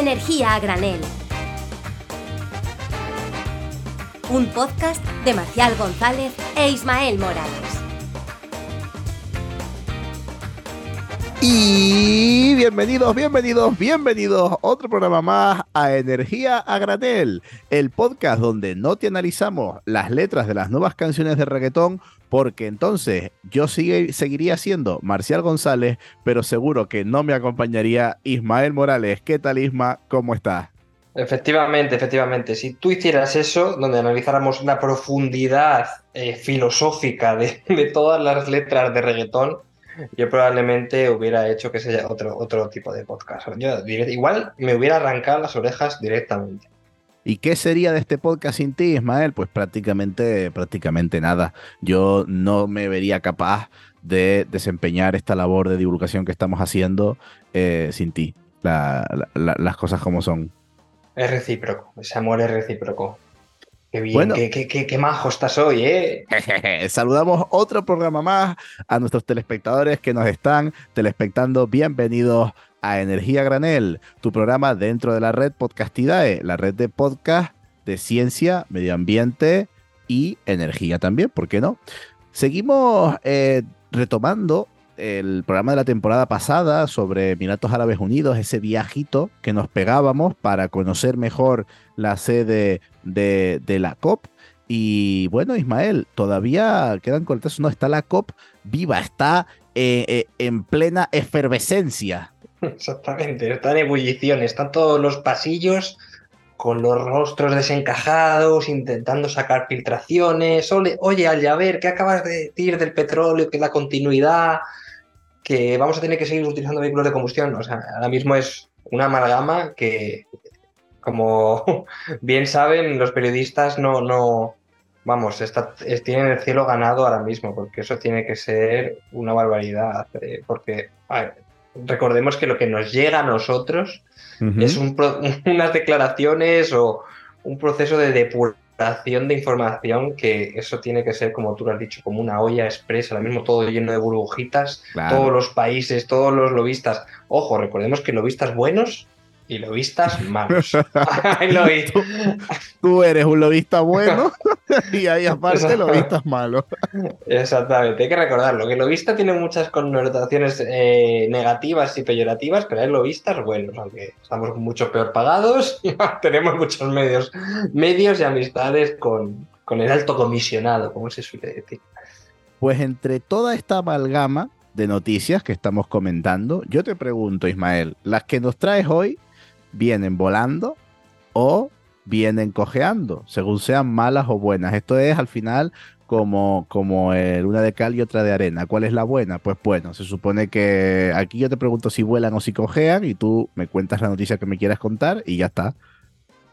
Energía a granel. Un podcast de Marcial González e Ismael Morales. Y bienvenidos, bienvenidos, bienvenidos. Otro programa más a Energía a Granel, el podcast donde no te analizamos las letras de las nuevas canciones de reggaetón, porque entonces yo seguiría siendo Marcial González, pero seguro que no me acompañaría Ismael Morales. ¿Qué tal, Isma? ¿Cómo estás? Efectivamente, efectivamente. Si tú hicieras eso, donde analizáramos la profundidad eh, filosófica de, de todas las letras de reggaetón, yo probablemente hubiera hecho que sea otro, otro tipo de podcast. Yo igual me hubiera arrancado las orejas directamente. ¿Y qué sería de este podcast sin ti, Ismael? Pues prácticamente, prácticamente nada. Yo no me vería capaz de desempeñar esta labor de divulgación que estamos haciendo eh, sin ti. las cosas como son. Es recíproco, ese amor es recíproco. Qué bien, qué, majo estás hoy, ¿eh? Saludamos otro programa más a nuestros telespectadores que nos están telespectando. Bienvenidos a Energía Granel, tu programa dentro de la red Podcastidae, la red de podcast de ciencia, medio ambiente y energía también, ¿por qué no? Seguimos eh, retomando el programa de la temporada pasada sobre Emiratos Árabes Unidos, ese viajito que nos pegábamos para conocer mejor la sede de, la COP. Y bueno, Ismael, todavía quedan cortes, no está la COP viva, está eh, eh, en plena efervescencia. Exactamente, está en ebullición, están todos los pasillos con los rostros desencajados, intentando sacar filtraciones. Oye, oye ¿qué acabas de decir del petróleo? Que la continuidad, que vamos a tener que seguir utilizando vehículos de combustión. O sea, ahora mismo es una amalgama que, como bien saben, los periodistas no, no vamos, está, tienen el cielo ganado ahora mismo, porque eso tiene que ser una barbaridad. Eh, porque recordemos que lo que nos llega a nosotros es unas declaraciones o un proceso de depuración de información que eso tiene que ser, como tú lo has dicho, como una olla expresa, ahora mismo todo lleno de burbujitas, todos los países, todos los lobistas. Ojo, recordemos que lobistas buenos y lobistas malos. tú, tú, eres un lobista bueno y ahí aparte lobistas malos. Exactamente, hay que recordarlo, que lobista tiene muchas connotaciones eh, negativas y peyorativas, pero hay lobistas buenos, aunque estamos mucho peor pagados y tenemos muchos medios, medios y amistades con, con el alto comisionado, como se suele decir. Pues entre toda esta amalgama de noticias que estamos comentando, yo te pregunto, Ismael, las que nos traes hoy vienen volando o vienen cojeando, según sean malas o buenas. Esto es al final como, como una de cal y otra de arena. ¿Cuál es la buena? Pues bueno, se supone que aquí yo te pregunto si vuelan o si cojean y tú me cuentas la noticia que me quieras contar y ya está.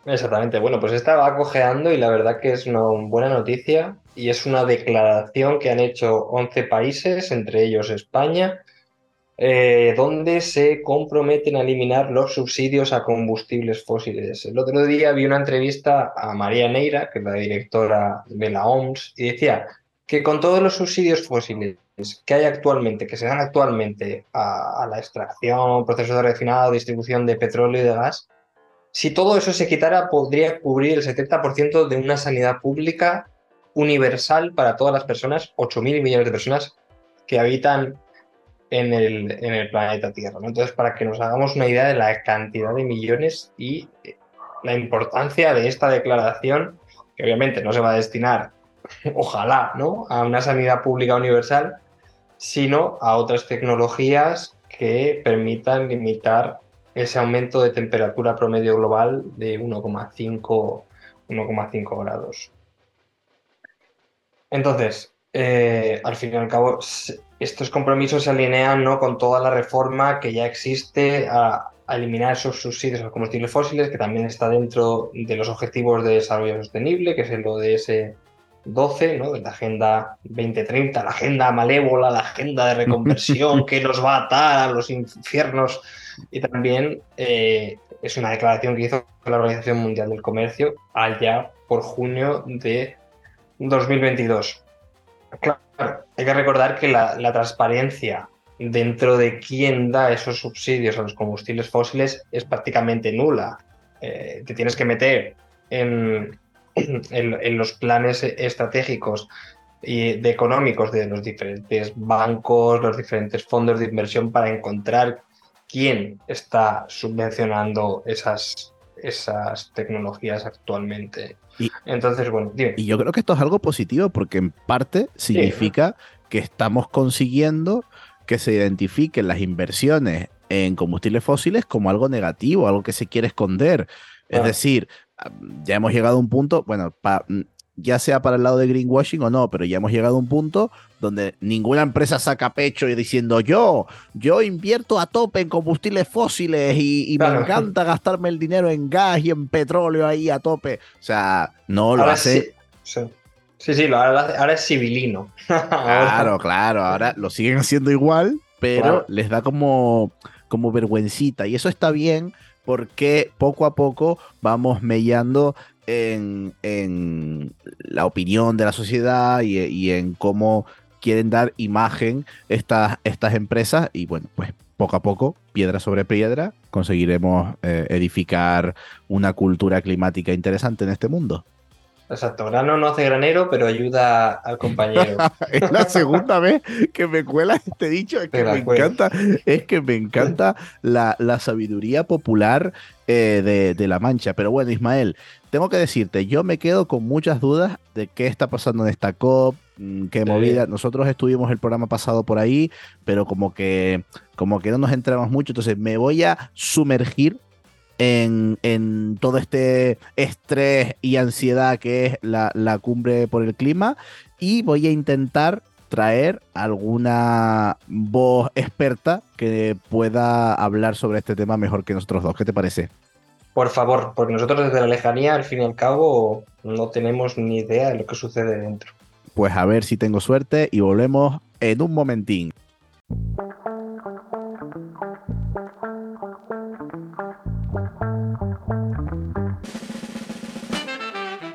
Exactamente, bueno, pues esta va cojeando y la verdad que es una buena noticia y es una declaración que han hecho 11 países, entre ellos España, eh, donde se comprometen a eliminar los subsidios a combustibles fósiles. El otro día vi una entrevista a María Neira, que es la directora de la OMS, y decía que con todos los subsidios fósiles que hay actualmente, que se dan actualmente a, la extracción, proceso de refinado, distribución de petróleo y de gas, si todo eso se quitara, podría cubrir el 70% de una sanidad pública universal para todas las personas, 8.000 millones de personas que habitan en el, en el planeta Tierra. Entonces, para que nos hagamos una idea de la cantidad de millones y eh, la importancia de esta declaración, que obviamente no se va a destinar, ojalá, ¿no? a una sanidad pública universal, sino a otras tecnologías que permitan limitar ese aumento de temperatura promedio global de 1,5 1,5 grados. Entonces, eh, al fin y al cabo, estos compromisos se alinean ¿no? con toda la reforma que ya existe a, eliminar esos subsidios a los combustibles fósiles, que también está dentro de los Objetivos de Desarrollo Sostenible, que es el ODS 12, ¿no? de la Agenda 2030, la agenda malévola, la agenda de reconversión que nos va a atar a los infiernos. Y también eh, es una declaración que hizo la Organización Mundial del Comercio allá por junio de 2022. Claro, hay que recordar que la, transparencia dentro de quién da esos subsidios a los combustibles fósiles es prácticamente nula. Eh, te tienes que meter en, los planes estratégicos y económicos de los diferentes bancos, los diferentes fondos de inversión para encontrar quién está subvencionando esas tecnologías actualmente. Y, Entonces, bueno, Y yo creo que esto es algo positivo porque en parte significa que estamos consiguiendo que se identifiquen las inversiones en combustibles fósiles como algo negativo, algo que se quiere esconder. Es decir, ya hemos llegado a un punto, bueno, ya sea para el lado de greenwashing o no, pero ya hemos llegado a un punto donde ninguna empresa saca pecho y diciendo yo, yo invierto a tope en combustibles fósiles y, me encanta gastarme el dinero en gas y en petróleo ahí a tope. O sea, no lo hace. Sí, sí, ahora, es civilino. claro, claro, ahora lo siguen haciendo igual, pero les da como, como vergüencita y eso está bien porque poco a poco vamos mellando en, la opinión de la sociedad y, en cómo quieren dar imagen estas, estas empresas y bueno, pues poco a poco, piedra sobre piedra, conseguiremos eh, edificar una cultura climática interesante en este mundo. Exacto, grano no hace granero, pero ayuda al compañero. es la segunda vez que me cuela este dicho, es que me encanta, es que me encanta la, sabiduría popular eh, de, La Mancha. Pero bueno, Ismael, tengo que decirte, yo me quedo con muchas dudas de qué está pasando en esta COP, mm, qué movida. Nosotros estuvimos el programa pasado por ahí, pero como que, como que no nos entramos mucho, entonces me voy a sumergir en, todo este estrés y ansiedad que es la, cumbre por el clima y voy a intentar traer alguna voz experta que pueda hablar sobre este tema mejor que nosotros dos. ¿Qué te parece? Por favor, porque nosotros desde la lejanía, al fin y al cabo, no tenemos ni idea de lo que sucede dentro. Pues a ver si tengo suerte y volvemos en un momentín.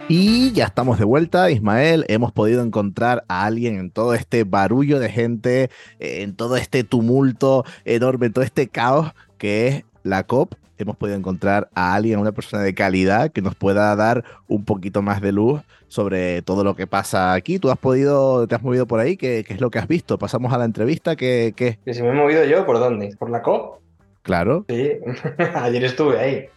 Y ya estamos de vuelta, Ismael. Hemos podido encontrar a alguien en todo este barullo de gente, en todo este tumulto enorme, en todo este caos que es la COP. Hemos podido encontrar a alguien, una persona de calidad que nos pueda dar un poquito más de luz sobre todo lo que pasa aquí. ¿Tú has podido, te has movido por ahí? ¿Qué, es lo que has visto? Pasamos a la entrevista. ¿Qué, qué? ¿Que si me he movido yo? ¿Por dónde? ¿Por la COP? Claro. Sí, ayer estuve ahí.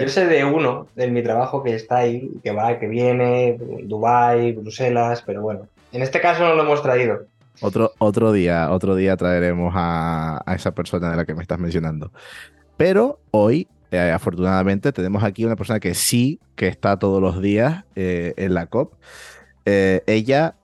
Yo sé de uno en mi trabajo que está ahí, que va, que viene, Dubai, Bruselas, pero bueno, en este caso no lo hemos traído. Otro, otro día, otro día traeremos a, esa persona de la que me estás mencionando. Pero hoy, eh, afortunadamente, tenemos aquí una persona que sí, que está todos los días eh, en la COP. Eh, ella,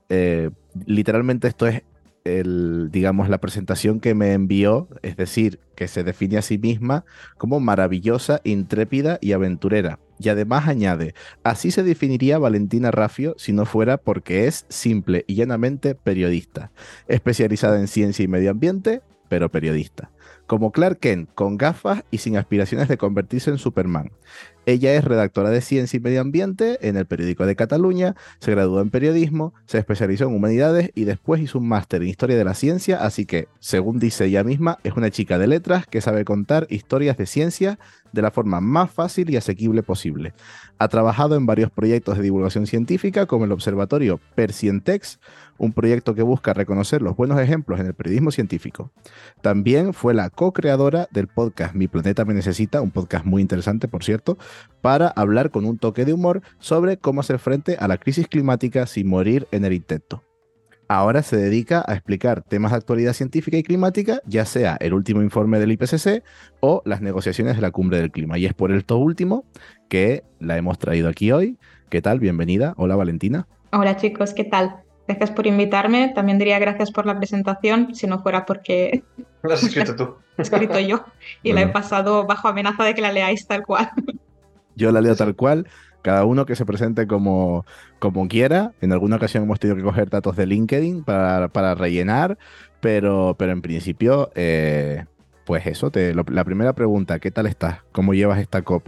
literalmente esto es el, digamos, la presentación que me envió, es decir, que se define a sí misma como maravillosa, intrépida y aventurera. Y además añade, así se definiría Valentina Raffio si no fuera porque es simple y llanamente periodista, especializada en ciencia y medio ambiente, pero periodista como Clark Kent, con gafas y sin aspiraciones de convertirse en Superman. Ella es redactora de Ciencia y Medio Ambiente en el Periódico de Cataluña, se graduó en periodismo, se especializó en humanidades y después hizo un máster en Historia de la Ciencia, así que, según dice ella misma, es una chica de letras que sabe contar historias de ciencia de la forma más fácil y asequible posible. Ha trabajado en varios proyectos de divulgación científica como el Observatorio Percientex, un proyecto que busca reconocer los buenos ejemplos en el periodismo científico. También fue la co-creadora del podcast Mi Planeta Me Necesita, un podcast muy interesante, por cierto, para hablar con un toque de humor sobre cómo hacer frente a la crisis climática sin morir en el intento. Ahora se dedica a explicar temas de actualidad científica y climática, ya sea el último informe del IPCC o las negociaciones de la cumbre del clima. Y es por esto último que la hemos traído aquí hoy. ¿Qué tal? Bienvenida. Hola Valentina. Hola chicos, ¿qué tal? Gracias por invitarme. También diría gracias por la presentación, si no fuera porque... Lo has escrito tú. He escrito yo y la he pasado bajo amenaza de que la leáis tal cual. Yo la leo tal cual. Cada uno que se presente como, como quiera. En alguna ocasión hemos tenido que coger datos de LinkedIn para, rellenar, pero, pero en principio, eh, pues eso, te, la primera pregunta, ¿qué tal estás? ¿Cómo llevas esta COP?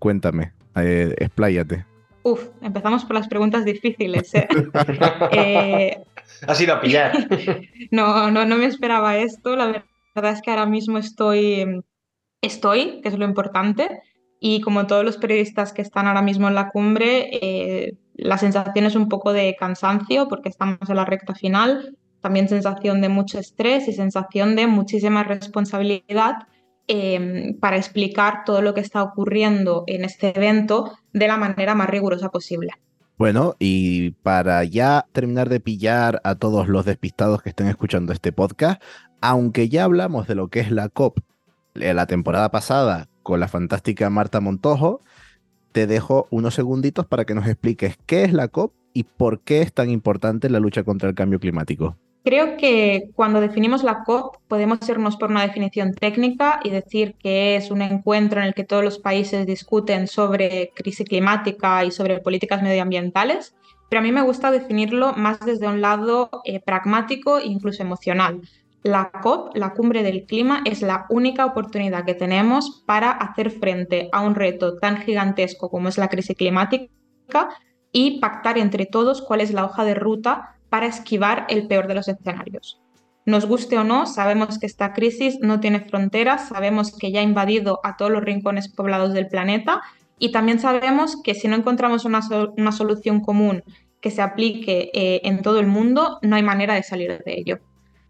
Cuéntame, eh, expláyate. Uf, empezamos por las preguntas difíciles. ¿eh? eh Has ido a pillar. no, no, no me esperaba esto. La verdad es que ahora mismo estoy, estoy, que es lo importante. Y como todos los periodistas que están ahora mismo en la cumbre, eh, la sensación es un poco de cansancio porque estamos en la recta final, también sensación de mucho estrés y sensación de muchísima responsabilidad Em, para explicar todo lo que está ocurriendo en este evento de la manera más rigurosa posible. Bueno, y para ya terminar de pillar a todos los despistados que estén escuchando este podcast, aunque ya hablamos de lo que es la COP la temporada pasada con la fantástica Marta Montojo, te dejo unos segunditos para que nos expliques qué es la COP y por qué es tan importante la lucha contra el cambio climático. Creo que cuando definimos la COP podemos irnos por una definición técnica y decir que es un encuentro en el que todos los países discuten sobre crisis climática y sobre políticas medioambientales, pero a mí me gusta definirlo más desde un lado eh, pragmático e incluso emocional. La COP, la cumbre del clima, es la única oportunidad que tenemos para hacer frente a un reto tan gigantesco como es la crisis climática y pactar entre todos cuál es la hoja de ruta para esquivar el peor de los escenarios. Nos guste o no, sabemos que esta crisis no tiene fronteras, sabemos que ya ha invadido a todos los rincones poblados del planeta y también sabemos que si no encontramos una, solución común que se aplique eh, en todo el mundo, no hay manera de salir de ello.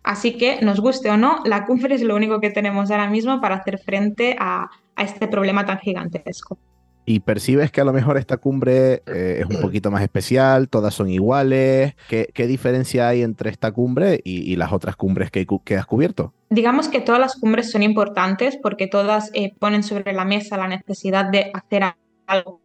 Así que, nos guste o no, la cumbre es lo único que tenemos ahora mismo para hacer frente a este problema tan gigantesco y percibes que a lo mejor esta cumbre eh, es un poquito más especial, todas son iguales. ¿Qué, diferencia hay entre esta cumbre y, las otras cumbres que, has cubierto? Digamos que todas las cumbres son importantes porque todas eh, ponen sobre la mesa la necesidad de hacer algo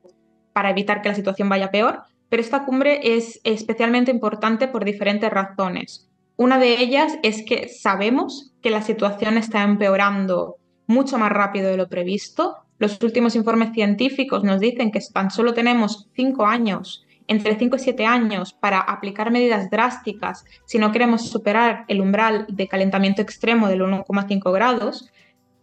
para evitar que la situación vaya peor, pero esta cumbre es especialmente importante por diferentes razones. Una de ellas es que sabemos que la situación está empeorando mucho más rápido de lo previsto los últimos informes científicos nos dicen que tan solo tenemos cinco años, entre cinco y siete años, para aplicar medidas drásticas si no queremos superar el umbral de calentamiento extremo del 1,5 grados.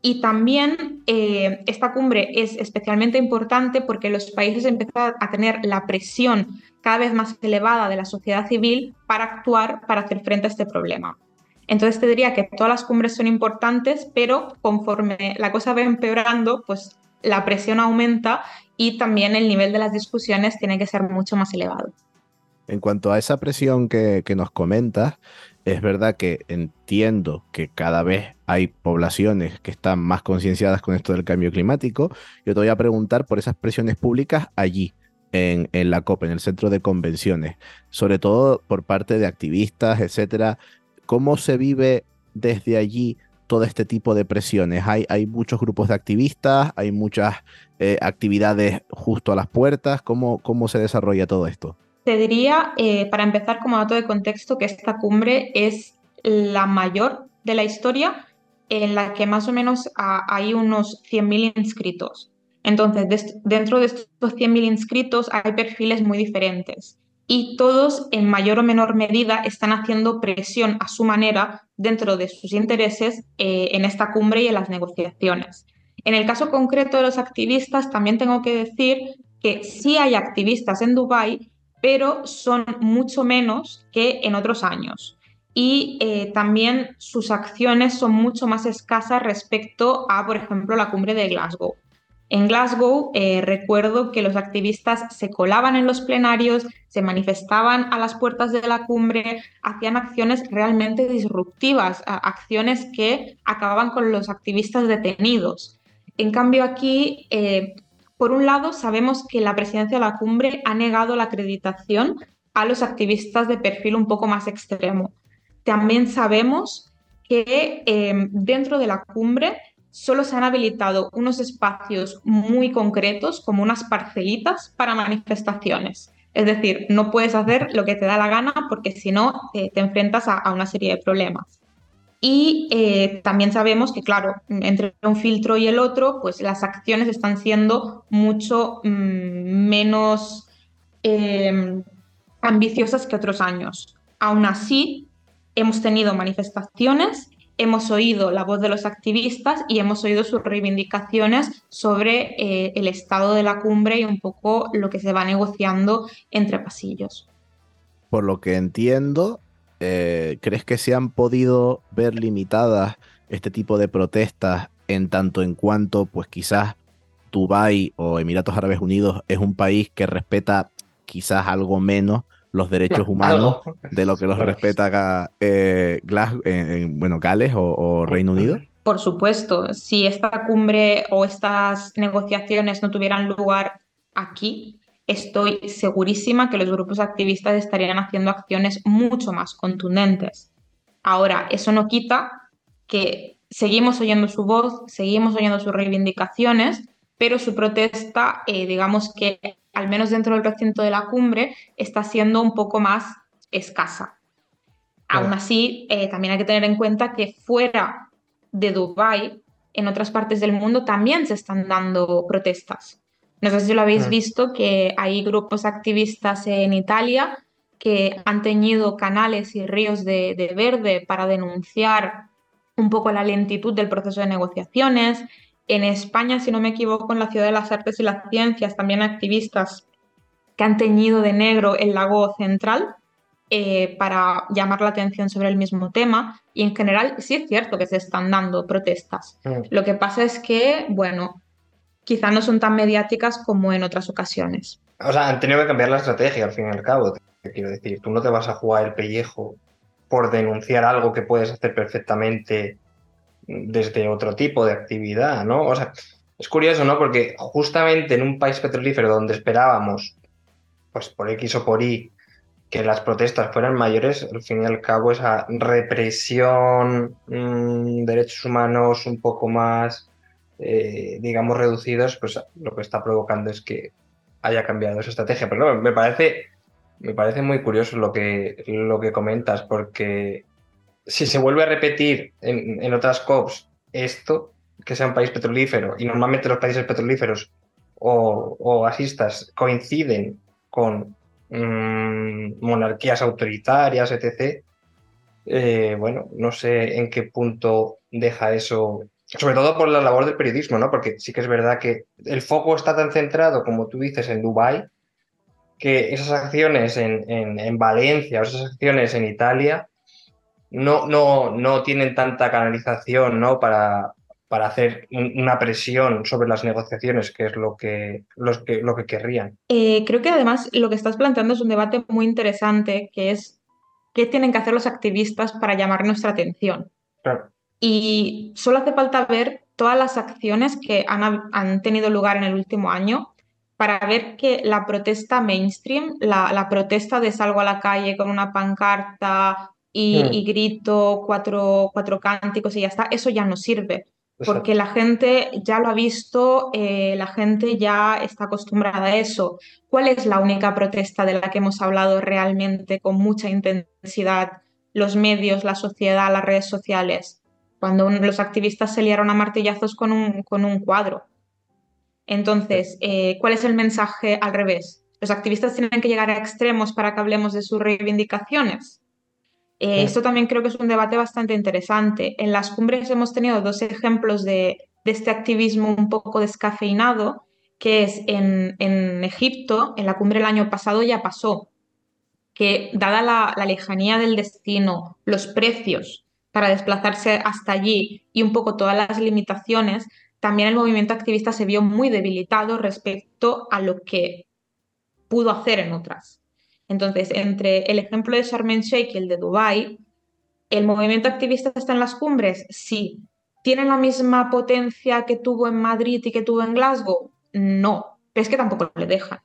Y también eh, esta cumbre es especialmente importante porque los países empiezan a tener la presión cada vez más elevada de la sociedad civil para actuar para hacer frente a este problema. Entonces te diría que todas las cumbres son importantes, pero conforme la cosa va empeorando, pues la presión aumenta y también el nivel de las discusiones tiene que ser mucho más elevado. En cuanto a esa presión que, nos comentas, es verdad que entiendo que cada vez hay poblaciones que están más concienciadas con esto del cambio climático. Yo te voy a preguntar por esas presiones públicas allí, en, en, la COP, en el centro de convenciones, sobre todo por parte de activistas, etcétera. ¿Cómo se vive desde allí todo este tipo de presiones? Hay, hay muchos grupos de activistas, hay muchas eh, actividades justo a las puertas. ¿Cómo, ¿Cómo se desarrolla todo esto? Te diría, eh, para empezar como dato de contexto, que esta cumbre es la mayor de la historia en la que más o menos hay unos 100.000 inscritos. Entonces, dentro de estos 100.000 inscritos hay perfiles muy diferentes y todos en mayor o menor medida están haciendo presión a su manera dentro de sus intereses eh, en esta cumbre y en las negociaciones. En el caso concreto de los activistas, también tengo que decir que sí hay activistas en Dubái, pero son mucho menos que en otros años. Y eh, también sus acciones son mucho más escasas respecto a, por ejemplo, la cumbre de Glasgow. En Glasgow eh, recuerdo que los activistas se colaban en los plenarios, se manifestaban a las puertas de la cumbre, hacían acciones realmente disruptivas, acciones que acababan con los activistas detenidos. En cambio aquí, eh, por un lado, sabemos que la presidencia de la cumbre ha negado la acreditación a los activistas de perfil un poco más extremo. También sabemos que eh, dentro de la cumbre solo se han habilitado unos espacios muy concretos, como unas parcelitas para manifestaciones. Es decir, no puedes hacer lo que te da la gana porque si no te enfrentas a, una serie de problemas. Y eh, también sabemos que, claro, entre un filtro y el otro, pues las acciones están siendo mucho mm, menos em, ambiciosas que otros años. Aún así, hemos tenido manifestaciones hemos oído la voz de los activistas y hemos oído sus reivindicaciones sobre eh, el estado de la cumbre y un poco lo que se va negociando entre pasillos. Por lo que entiendo, eh, ¿crees que se han podido ver limitadas este tipo de protestas en tanto en cuanto, pues quizás Dubái o Emiratos Árabes Unidos es un país que respeta quizás algo menos los derechos humanos de lo que los respeta acá, eh, bueno, Gales o, Reino Unido? Por supuesto, si esta cumbre o estas negociaciones no tuvieran lugar aquí, estoy segurísima que los grupos activistas estarían haciendo acciones mucho más contundentes. Ahora, eso no quita que seguimos oyendo su voz, seguimos oyendo sus reivindicaciones, pero su protesta, eh, digamos que al menos dentro del recinto de la cumbre, está siendo un poco más escasa. Aún así, eh, también hay que tener en cuenta que fuera de Dubái, en otras partes del mundo también se están dando protestas. No sé si lo habéis mm. visto, que hay grupos activistas en Italia que han teñido canales y ríos de, verde para denunciar un poco la lentitud del proceso de negociaciones. En España, si no me equivoco, en la Ciudad de las Artes y las Ciencias, también activistas que han teñido de negro el lago central eh, para llamar la atención sobre el mismo tema. Y en general sí es cierto que se están dando protestas. Mm. Lo que pasa es que, bueno, quizá no son tan mediáticas como en otras ocasiones. O sea, han tenido que cambiar la estrategia al fin y al cabo. quiero decir, tú no te vas a jugar el pellejo por denunciar algo que puedes hacer perfectamente desde otro tipo de actividad, ¿no? O sea, es curioso, ¿no? Porque justamente en un país petrolífero donde esperábamos, pues por X o por Y, que las protestas fueran mayores, al fin y al cabo esa represión, mm, derechos humanos un poco más eh, digamos, reducidos, pues lo que está provocando es que haya cambiado esa estrategia. Pero no, me parece, me parece muy curioso lo que, lo que comentas, porque si se vuelve a repetir en, otras COPs esto, que sea un país petrolífero, y normalmente los países petrolíferos o, asistas coinciden con mm, monarquías autoritarias, etc., eh, bueno, no sé en qué punto deja eso sobre todo por la labor del periodismo, ¿no? Porque sí que es verdad que el foco está tan centrado, como tú dices, en Dubái, que esas acciones en, en, Valencia o esas acciones en Italia no, no, no tienen tanta canalización, ¿no? Para, para hacer una presión sobre las negociaciones, que es lo que, los que, lo que querrían. Eh, creo que además lo que estás planteando es un debate muy interesante, que es qué tienen que hacer los activistas para llamar nuestra atención. Claro. Y solo hace falta ver todas las acciones que han, tenido lugar en el último año para ver que la protesta mainstream, la, protesta de salgo a la calle con una pancarta y, hmm. grito cuatro, cuatro, cánticos y ya está, eso ya no sirve. Porque la gente ya lo ha visto, eh, la gente ya está acostumbrada a eso. ¿Cuál es la única protesta de la que hemos hablado realmente con mucha intensidad los medios, la sociedad, las redes sociales? cuando los activistas se liaron a martillazos con un, con un cuadro. Entonces, eh, ¿cuál es el mensaje al revés? ¿Los activistas tienen que llegar a extremos para que hablemos de sus reivindicaciones? Eh, esto también creo que es un debate bastante interesante. En las cumbres hemos tenido dos ejemplos de, este activismo un poco descafeinado, que es en, en, Egipto, en la cumbre el año pasado ya pasó, que dada la lejanía del destino, los precios para desplazarse hasta allí y un poco todas las limitaciones, también el movimiento activista se vio muy debilitado respecto a lo que pudo hacer en otras. Entonces, entre el ejemplo de Sharm el Sheikh y el de Dubai, ¿el movimiento activista está en las cumbres? Sí. ¿Tiene la misma potencia que tuvo en Madrid y que tuvo en Glasgow? No, pero es que tampoco le dejan.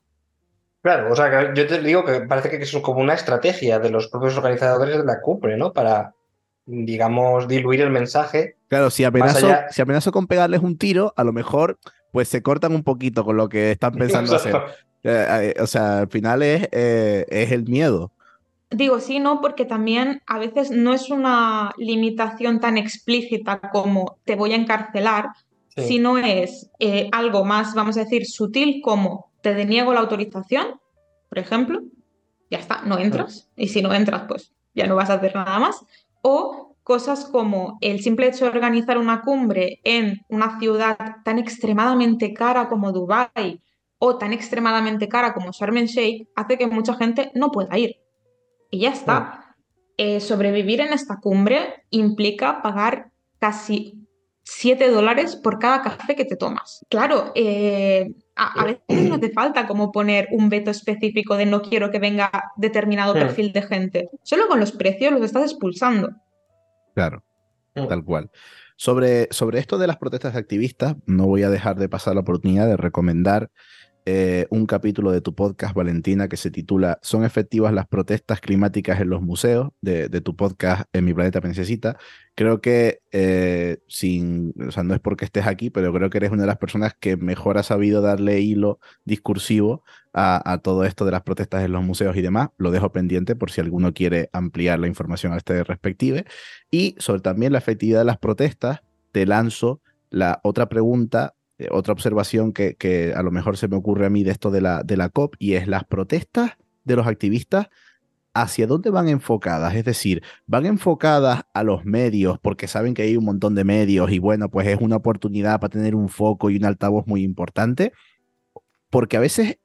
Claro, o sea, yo te digo que parece que es como una estrategia de los propios organizadores de la cumbre, ¿no? Para digamos, diluir el mensaje. Claro, si amenazo, si amenazo con pegarles un tiro, a lo mejor pues se cortan un poquito con lo que están pensando hacer. Eh, eh, o sea, al final es, eh, es el miedo. Digo sí, no, porque también a veces no es una limitación tan explícita como te voy a encarcelar, sino es algo más, vamos a decir, sutil como te deniego la autorización, por ejemplo, ya está, no entras, y si no entras, pues ya no vas a hacer nada más. O cosas como el simple hecho de organizar una cumbre en una ciudad tan extremadamente cara como Dubái o tan extremadamente cara como Sharm el Sheikh hace que mucha gente no pueda ir. Y ya está. eh, sobrevivir en esta cumbre implica pagar casi 7 dólares por cada café que te tomas. Claro, eh, a, veces no hace falta como poner un veto específico de no quiero que venga determinado perfil de gente. Solo con los precios los estás expulsando. Claro, hmm. tal cual. Sobre, sobre esto de las protestas activistas, no voy a dejar de pasar la oportunidad de recomendar eh, un capítulo de tu podcast, Valentina, que se titula ¿Son efectivas las protestas climáticas en los museos? de, tu podcast En mi planeta Princesita. Creo que, eh, sin, o sea, no es porque estés aquí, pero creo que eres una de las personas que mejor ha sabido darle hilo discursivo a, todo esto de las protestas en los museos y demás. Lo dejo pendiente por si alguno quiere ampliar la información a este respective. Y sobre también la efectividad de las protestas, te lanzo la otra pregunta eh, otra observación que, a lo mejor se me ocurre a mí de esto de la, de la COP y es las protestas de los activistas. ¿Hacia dónde van enfocadas? Es decir, van enfocadas a los medios porque saben que hay un montón de medios y bueno, pues es una oportunidad para tener un foco y un altavoz muy importante. Porque a veces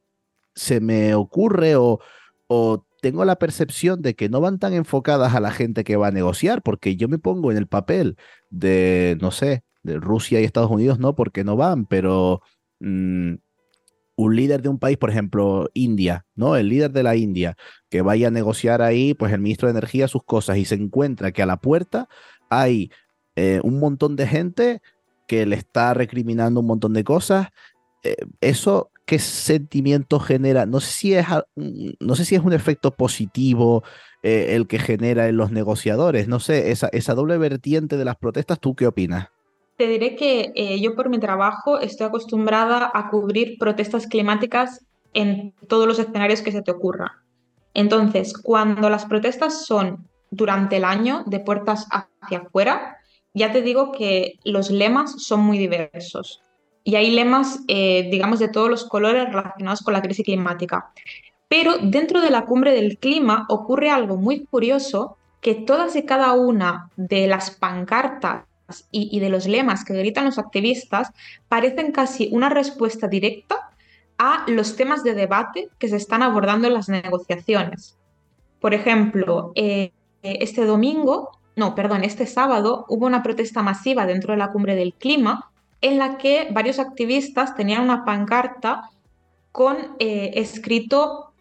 se me ocurre o, o tengo la percepción de que no van tan enfocadas a la gente que va a negociar, porque yo me pongo en el papel de, no sé, de Rusia y Estados Unidos no, porque no van, pero mm, un líder de un país, por ejemplo, India, ¿no? El líder de la India, que vaya a negociar ahí, pues el ministro de Energía sus cosas y se encuentra que a la puerta hay eh, un montón de gente que le está recriminando un montón de cosas. Eh, eso, ¿qué sentimiento genera? No sé si es, no sé si es un efecto positivo eh, el que genera en los negociadores. No sé, esa, esa doble vertiente de las protestas, ¿tú qué opinas? Te diré que eh, yo por mi trabajo estoy acostumbrada a cubrir protestas climáticas en todos los escenarios que se te ocurran. Entonces, cuando las protestas son durante el año de puertas hacia afuera, ya te digo que los lemas son muy diversos. Y hay lemas, eh, digamos, de todos los colores relacionados con la crisis climática. Pero dentro de la cumbre del clima ocurre algo muy curioso, que todas y cada una de las pancartas y, de los lemas que gritan los activistas parecen casi una respuesta directa a los temas de debate que se están abordando en las negociaciones. Por ejemplo, eh, este domingo, no, perdón, este sábado hubo una protesta masiva dentro de la cumbre del clima en la que varios activistas tenían una pancarta con eh, escrito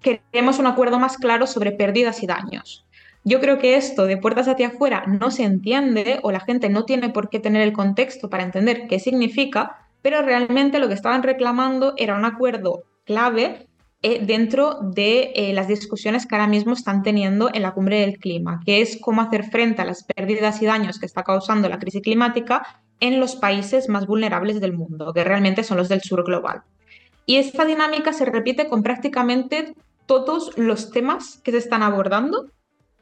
queremos un acuerdo más claro sobre pérdidas y daños. Yo creo que esto de puertas hacia afuera no se entiende o la gente no tiene por qué tener el contexto para entender qué significa, pero realmente lo que estaban reclamando era un acuerdo clave eh, dentro de eh, las discusiones que ahora mismo están teniendo en la cumbre del clima, que es cómo hacer frente a las pérdidas y daños que está causando la crisis climática en los países más vulnerables del mundo, que realmente son los del sur global. Y esta dinámica se repite con prácticamente todos los temas que se están abordando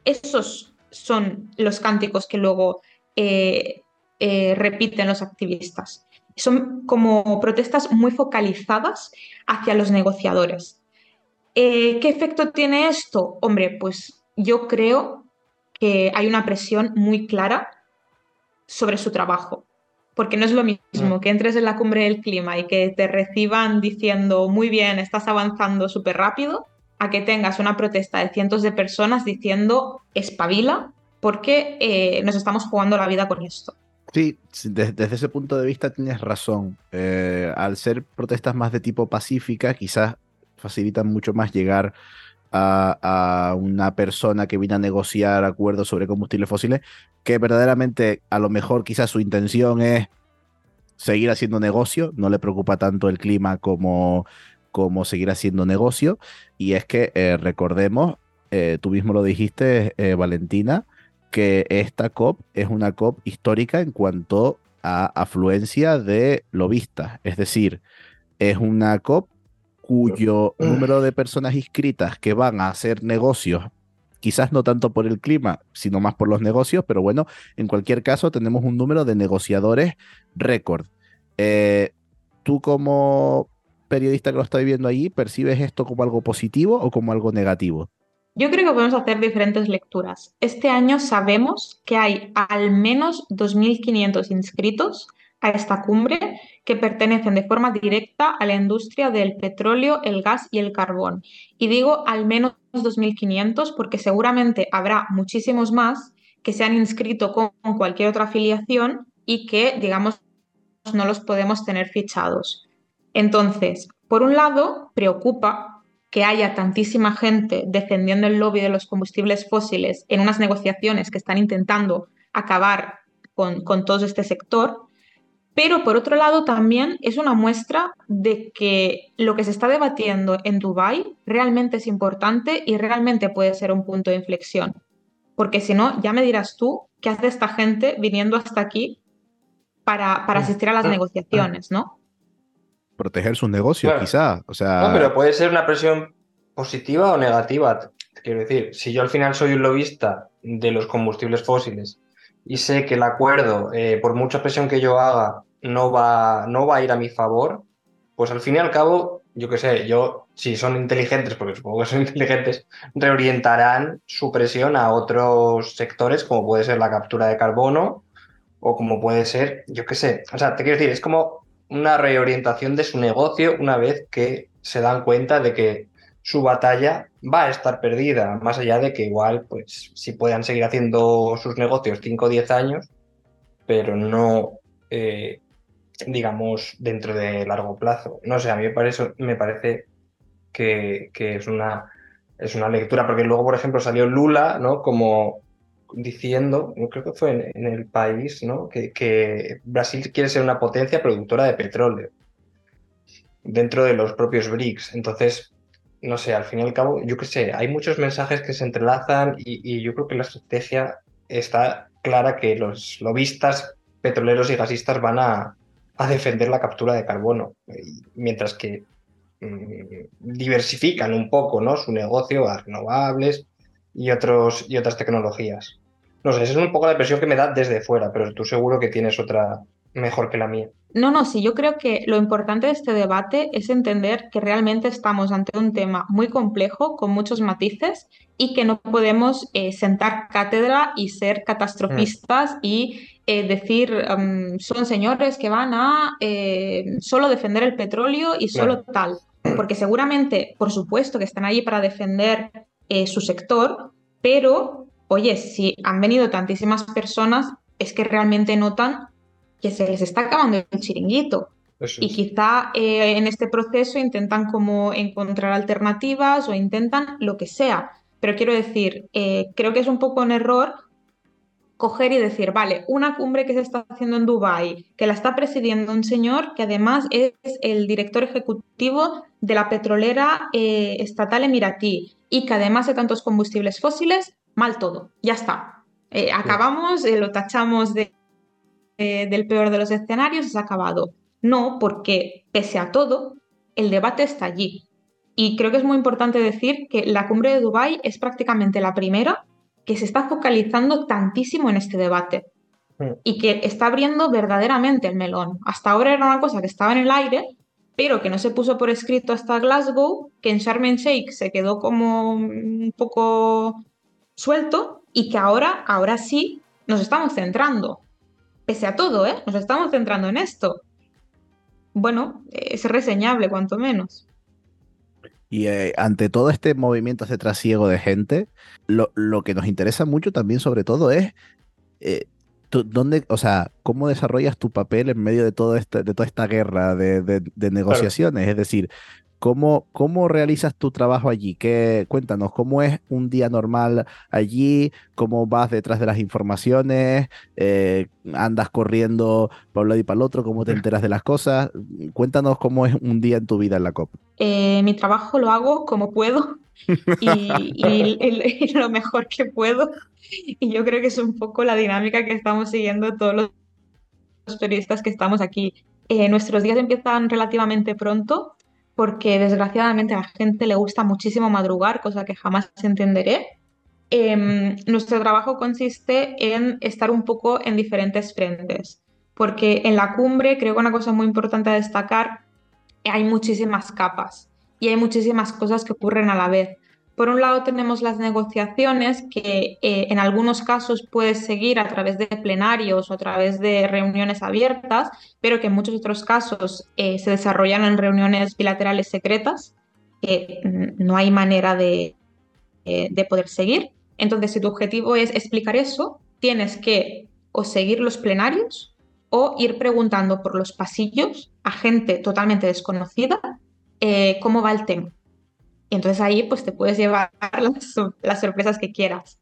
esos son los cánticos que luego eh, eh, repiten los activistas. Son como protestas muy focalizadas hacia los negociadores. Eh, ¿Qué efecto tiene esto? Hombre, pues yo creo que hay una presión muy clara sobre su trabajo. Porque no es lo mismo mm. que entres en la cumbre del clima y que te reciban diciendo, muy bien, estás avanzando súper rápido, a que tengas una protesta de cientos de personas diciendo espabila porque eh, nos estamos jugando la vida con esto. Sí, desde, ese punto de vista tienes razón. Eh, al ser protestas más de tipo pacífica, quizás facilitan mucho más llegar a, una persona que viene a negociar acuerdos sobre combustibles fósiles, que verdaderamente a lo mejor quizás su intención es seguir haciendo negocio, no le preocupa tanto el clima como cómo seguir haciendo negocio. Y es que eh, recordemos, eh, tú mismo lo dijiste, eh, Valentina, que esta COP es una COP histórica en cuanto a afluencia de lobistas. Es decir, es una COP cuyo número de personas inscritas que van a hacer negocios, quizás no tanto por el clima, sino más por los negocios, pero bueno, en cualquier caso tenemos un número de negociadores récord. tú como periodista que lo está viviendo ahí, ¿percibes esto como algo positivo o como algo negativo? Yo creo que podemos hacer diferentes lecturas. Este año sabemos que hay al menos 2.500 inscritos a esta cumbre que pertenecen de forma directa a la industria del petróleo, el gas y el carbón. Y digo al menos 2.500 porque seguramente habrá muchísimos más que se han inscrito con cualquier otra afiliación y que, digamos, no los podemos tener fichados. Entonces, por un lado, preocupa que haya tantísima gente defendiendo el lobby de los combustibles fósiles en unas negociaciones que están intentando acabar con, con todo este sector, pero por otro lado también es una muestra de que lo que se está debatiendo en Dubái realmente es importante y realmente puede ser un punto de inflexión. Porque si no, ya me dirás tú qué hace esta gente viniendo hasta aquí para, para asistir a las negociaciones, ¿no? Proteger sus negocios, quizá. O sea... No, pero puede ser una presión positiva o negativa. Quiero decir, si yo al final soy un lobista de los combustibles fósiles y sé que el acuerdo, eh, por mucha presión que yo haga, no va, no va a ir a mi favor, pues al fin y al cabo, yo qué sé, yo, si son inteligentes, porque supongo que son inteligentes, reorientarán su presión a otros sectores, como puede ser la captura de carbono o como puede ser, yo qué sé, o sea, te quiero decir, es como una reorientación de su negocio una vez que se dan cuenta de que su batalla va a estar perdida, más allá de que igual, pues, si puedan seguir haciendo sus negocios 5 o 10 años, pero no, eh, digamos, dentro de largo plazo. No sé, a mí me parece, me parece que, es, una, es una lectura, porque luego, por ejemplo, salió Lula, ¿no? Como diciendo, creo que fue en, el país, ¿no? Que, Brasil quiere ser una potencia productora de petróleo dentro de los propios BRICS. Entonces, no sé, al fin y al cabo, yo qué sé, hay muchos mensajes que se entrelazan y, yo creo que la estrategia está clara que los lobistas petroleros y gasistas van a, defender la captura de carbono, mientras que mm, diversifican un poco ¿no? su negocio a renovables y, otros, y otras tecnologías. No sé, esa es un poco la impresión que me da desde fuera, pero tú seguro que tienes otra mejor que la mía. No, no, sí, yo creo que lo importante de este debate es entender que realmente estamos ante un tema muy complejo, con muchos matices, y que no podemos eh, sentar cátedra y ser catastrofistas mm. y eh, decir, mm, son señores que van a eh, solo defender el petróleo y solo tal. Porque seguramente, por supuesto, que están allí para defender su sector, pero, oye, si han venido tantísimas personas, es que realmente notan que se les está acabando el chiringuito. Y quizá eh, en este proceso intentan como encontrar alternativas o intentan lo que sea. Pero quiero decir, eh, creo que es un poco un error coger y decir, vale, una cumbre que se está haciendo en Dubái, que la está presidiendo un señor que además es el director ejecutivo de la petrolera eh, estatal emiratí y que además de tantos combustibles fósiles, mal todo, ya está. acabamos, lo tachamos de eh, del peor de los escenarios ha acabado. No, porque pese a todo, el debate está allí. Y creo que es muy importante decir que la cumbre de Dubái es prácticamente la primera que se está focalizando tantísimo en este debate y que está abriendo verdaderamente el melón. Hasta ahora era una cosa que estaba en el aire, pero que no se puso por escrito hasta Glasgow, que en Sharm el Sheikh se quedó como un poco suelto y que ahora, ahora sí, nos estamos centrando pese a todo, ¿eh? nos estamos centrando en esto. Bueno, es reseñable, cuanto menos. Y eh, ante todo este movimiento, ese trasiego de gente, lo, que nos interesa mucho también, sobre todo, es eh, dónde, o sea, cómo desarrollas tu papel en medio de, todo este, de toda esta guerra de, negociaciones. Es decir, ¿Cómo, ¿Cómo realizas tu trabajo allí? ¿Qué, cuéntanos, ¿cómo es un día normal allí? ¿Cómo vas detrás de las informaciones? Eh, ¿Andas corriendo para un lado y para el otro? ¿Cómo te enteras de las cosas? Cuéntanos cómo es un día en tu vida en la COP. Eh, mi trabajo lo hago como puedo y, lo mejor que puedo. Y yo creo que es un poco la dinámica que estamos siguiendo todos los periodistas que estamos aquí. Eh, nuestros días empiezan relativamente pronto porque desgraciadamente a la gente le gusta muchísimo madrugar, cosa que jamás entenderé. Em, nuestro trabajo consiste en estar un poco en diferentes frentes, porque en la cumbre creo que una cosa muy importante a destacar, hay muchísimas capas y hay muchísimas cosas que ocurren a la vez. Por un lado tenemos las negociaciones que eh, en algunos casos puedes seguir a través de plenarios o a través de reuniones abiertas, pero que en muchos otros casos eh, se desarrollan en reuniones bilaterales secretas, que mm, no hay manera de, eh, de poder seguir. Entonces, si tu objetivo es explicar eso, tienes que o seguir los plenarios o ir preguntando por los pasillos a gente totalmente desconocida cómo va el tema. Entonces ahí pues te puedes llevar las, sorpresas que quieras.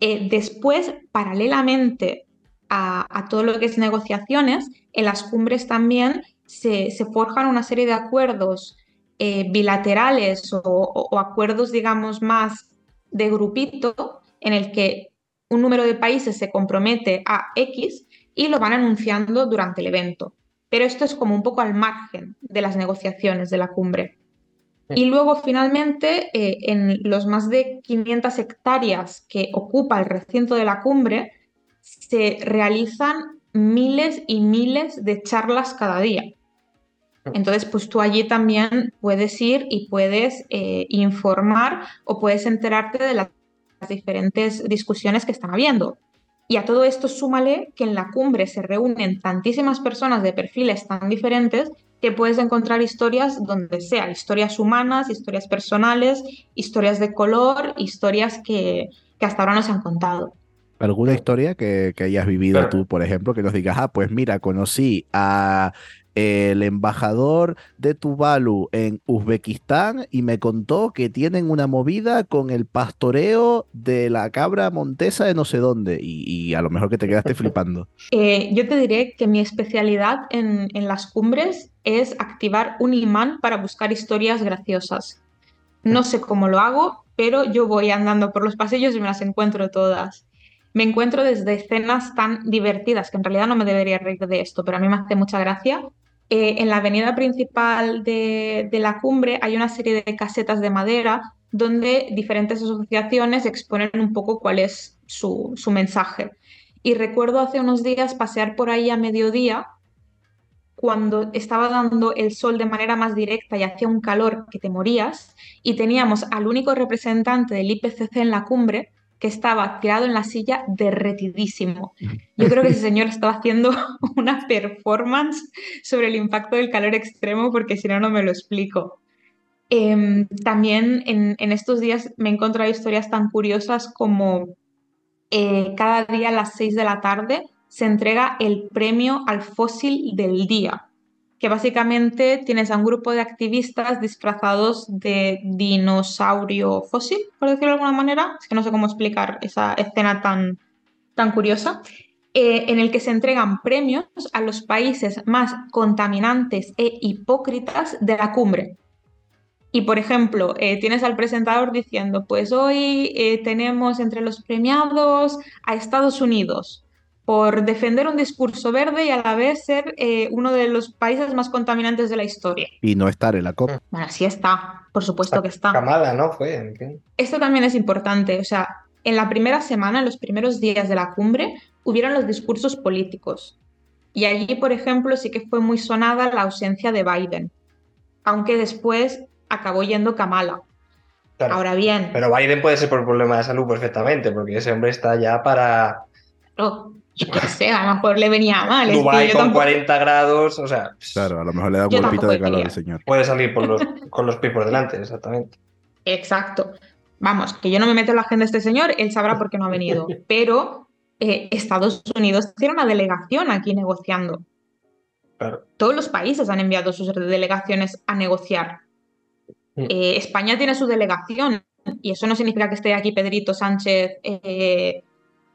Eh, después, paralelamente a, todo lo que es negociaciones, en las cumbres también se, forjan una serie de acuerdos eh, bilaterales o, acuerdos, digamos, más de grupito, en el que un número de países se compromete a X y lo van anunciando durante el evento. Pero esto es como un poco al margen de las negociaciones de la cumbre. Y luego, finalmente, eh, en los más de 500 hectáreas que ocupa el recinto de la cumbre, se realizan miles y miles de charlas cada día. Entonces, pues tú allí también puedes ir y puedes eh, informar o puedes enterarte de las diferentes discusiones que están habiendo. Y a todo esto súmale que en la cumbre se reúnen tantísimas personas de perfiles tan diferentes que puedes encontrar historias donde sea, historias humanas, historias personales, historias de color, historias que, hasta ahora no se han contado. ¿Alguna historia que, que hayas vivido tú, por ejemplo, que nos digas, ah, pues mira, conocí a el embajador de Tuvalu en Uzbekistán y me contó que tienen una movida con el pastoreo de la cabra montesa de no sé dónde y, a lo mejor que te quedaste flipando. Eh, yo te diré que mi especialidad en, en las cumbres es activar un imán para buscar historias graciosas. No sé cómo lo hago, pero yo voy andando por los pasillos y me las encuentro todas me encuentro desde escenas tan divertidas, que en realidad no me debería reír de esto, pero a mí me hace mucha gracia, eh, en la avenida principal de, la cumbre hay una serie de casetas de madera donde diferentes asociaciones exponen un poco cuál es su, mensaje. Y recuerdo hace unos días pasear por ahí a mediodía cuando estaba dando el sol de manera más directa y hacía un calor que te morías, y teníamos al único representante del IPCC en la cumbre que estaba tirado en la silla derretidísimo. Yo creo que ese señor estaba haciendo una performance sobre el impacto del calor extremo porque si no, no me lo explico. Em, también en, estos días me he encontrado historias tan curiosas como eh, cada día a las 6 de la tarde se entrega el premio al fósil del día que básicamente tienes a un grupo de activistas disfrazados de dinosaurio fósil, por decirlo de alguna manera, es que no sé cómo explicar esa escena tan, tan curiosa, eh, en el que se entregan premios a los países más contaminantes e hipócritas de la cumbre. Y, por ejemplo, eh, tienes al presentador diciendo, pues hoy eh, tenemos entre los premiados a Estados Unidos, por defender un discurso verde y a la vez ser eh, uno de los países más contaminantes de la historia. Y no estar en la COP. Bueno, sí está, por supuesto que está. Camada, ¿no? Fue. Esto también es importante, o sea, en la primera semana, en los primeros días de la cumbre, hubieron los discursos políticos. Y allí, por ejemplo, sí que fue muy sonada la ausencia de Biden, aunque después acabó yendo Kamala. Ahora bien. Pero Biden puede ser por problema de salud perfectamente, porque ese hombre está ya para. Oh, yo sé, a lo mejor le venía mal. Dubái con 40 grados, o sea. Claro, a lo mejor le da un golpito de calor al señor. Puede salir con los pies por delante, exactamente. Exacto. Vamos, que yo no me meto en la agenda de este señor, él sabrá por qué no ha venido. Pero eh, Estados Unidos tiene una delegación aquí negociando. Claro. Todos los países han enviado sus delegaciones a negociar. Mm. Eh, España tiene su delegación y eso no significa que esté aquí Pedrito Sánchez eh,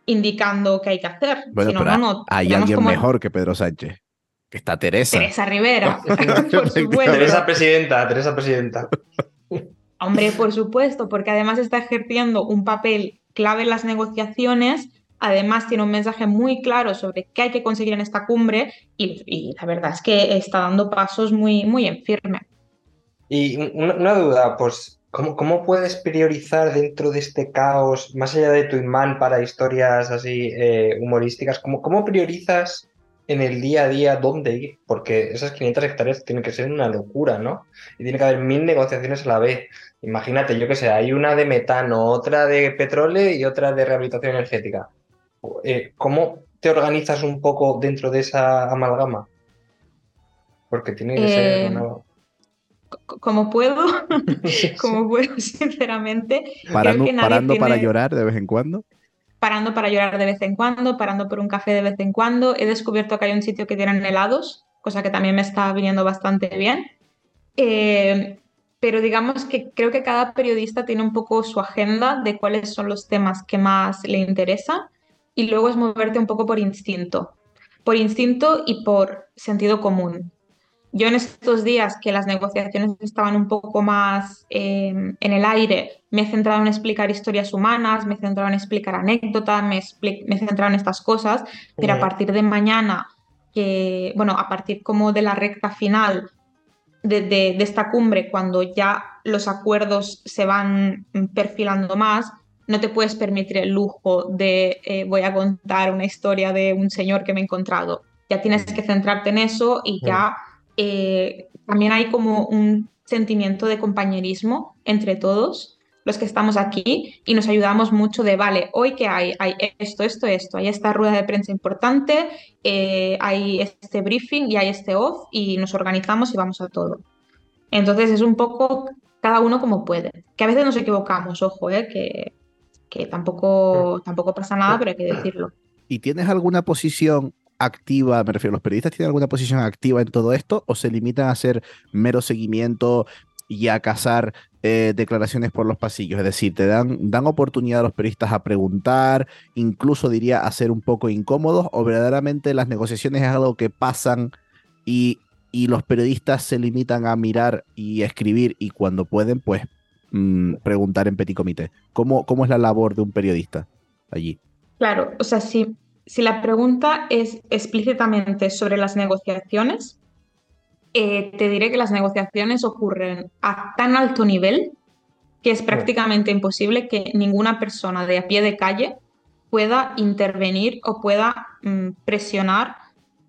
indicando qué hay que hacer. Bueno, pero hay alguien mejor que Pedro Sánchez. Que está Teresa. Teresa Rivera. Teresa presidenta, Teresa presidenta. Hombre, por supuesto, porque además está ejerciendo un papel clave en las negociaciones, además tiene un mensaje muy claro sobre qué hay que conseguir en esta cumbre y, la verdad es que está dando pasos muy, muy en firme. Y una duda, pues ¿Cómo, puedes priorizar dentro de este caos, más allá de tu imán para historias así eh, humorísticas, ¿cómo, ¿cómo, priorizas en el día a día dónde ir, porque esas 500 hectáreas tienen que ser una locura, ¿no? Y tiene que haber mil negociaciones a la vez. Imagínate, yo qué sé, hay una de metano, otra de petróleo y otra de rehabilitación energética. Eh, ¿Cómo te organizas un poco dentro de esa amalgama? Porque tiene que ser Eh, una... Como puedo, como puedo, sinceramente. Parando, parando para llorar de vez en cuando. parando para llorar de vez en cuando, parando por un café de vez en cuando. He descubierto que hay un sitio que tienen helados, cosa que también me está viniendo bastante bien. Eh, pero digamos que creo que cada periodista tiene un poco su agenda de cuáles son los temas que más le interesan y luego es moverte un poco por instinto, por instinto y por sentido común. Yo en estos días que las negociaciones estaban un poco más eh, en el aire, me he centrado en explicar historias humanas, me he centrado en explicar anécdotas, me, me he centrado en estas cosas, pero a partir de mañana, que, bueno, a partir como de la recta final de, de- de esta cumbre, cuando ya los acuerdos se van perfilando más, no te puedes permitir el lujo de eh, voy a contar una historia de un señor que me he encontrado. Ya tienes que centrarte en eso y ya eh, también hay como un sentimiento de compañerismo entre todos los que estamos aquí y nos ayudamos mucho de, vale, hoy que hay, hay esto, esto, esto, hay esta rueda de prensa importante, eh, hay este briefing y hay este off y nos organizamos y vamos a todo. Entonces es un poco cada uno como puede, que a veces nos equivocamos, ojo, eh, que, que tampoco, tampoco pasa nada, pero hay que decirlo. ¿Y tienes alguna posición activa? Me refiero, ¿los periodistas tienen alguna posición activa en todo esto o se limitan a hacer mero seguimiento y a cazar eh, declaraciones por los pasillos? Es decir, te dan, dan oportunidad a los periodistas a preguntar, incluso diría a ser un poco incómodos, o verdaderamente las negociaciones es algo que pasan y, y los periodistas se limitan a mirar y escribir y cuando pueden, pues mm, preguntar en petit comité. ¿Cómo, ¿Cómo es la labor de un periodista allí? Claro, o sea, si, si la pregunta es explícitamente sobre las negociaciones, eh, te diré que las negociaciones ocurren a tan alto nivel que es prácticamente imposible que ninguna persona de a pie de calle pueda intervenir o pueda mm, presionar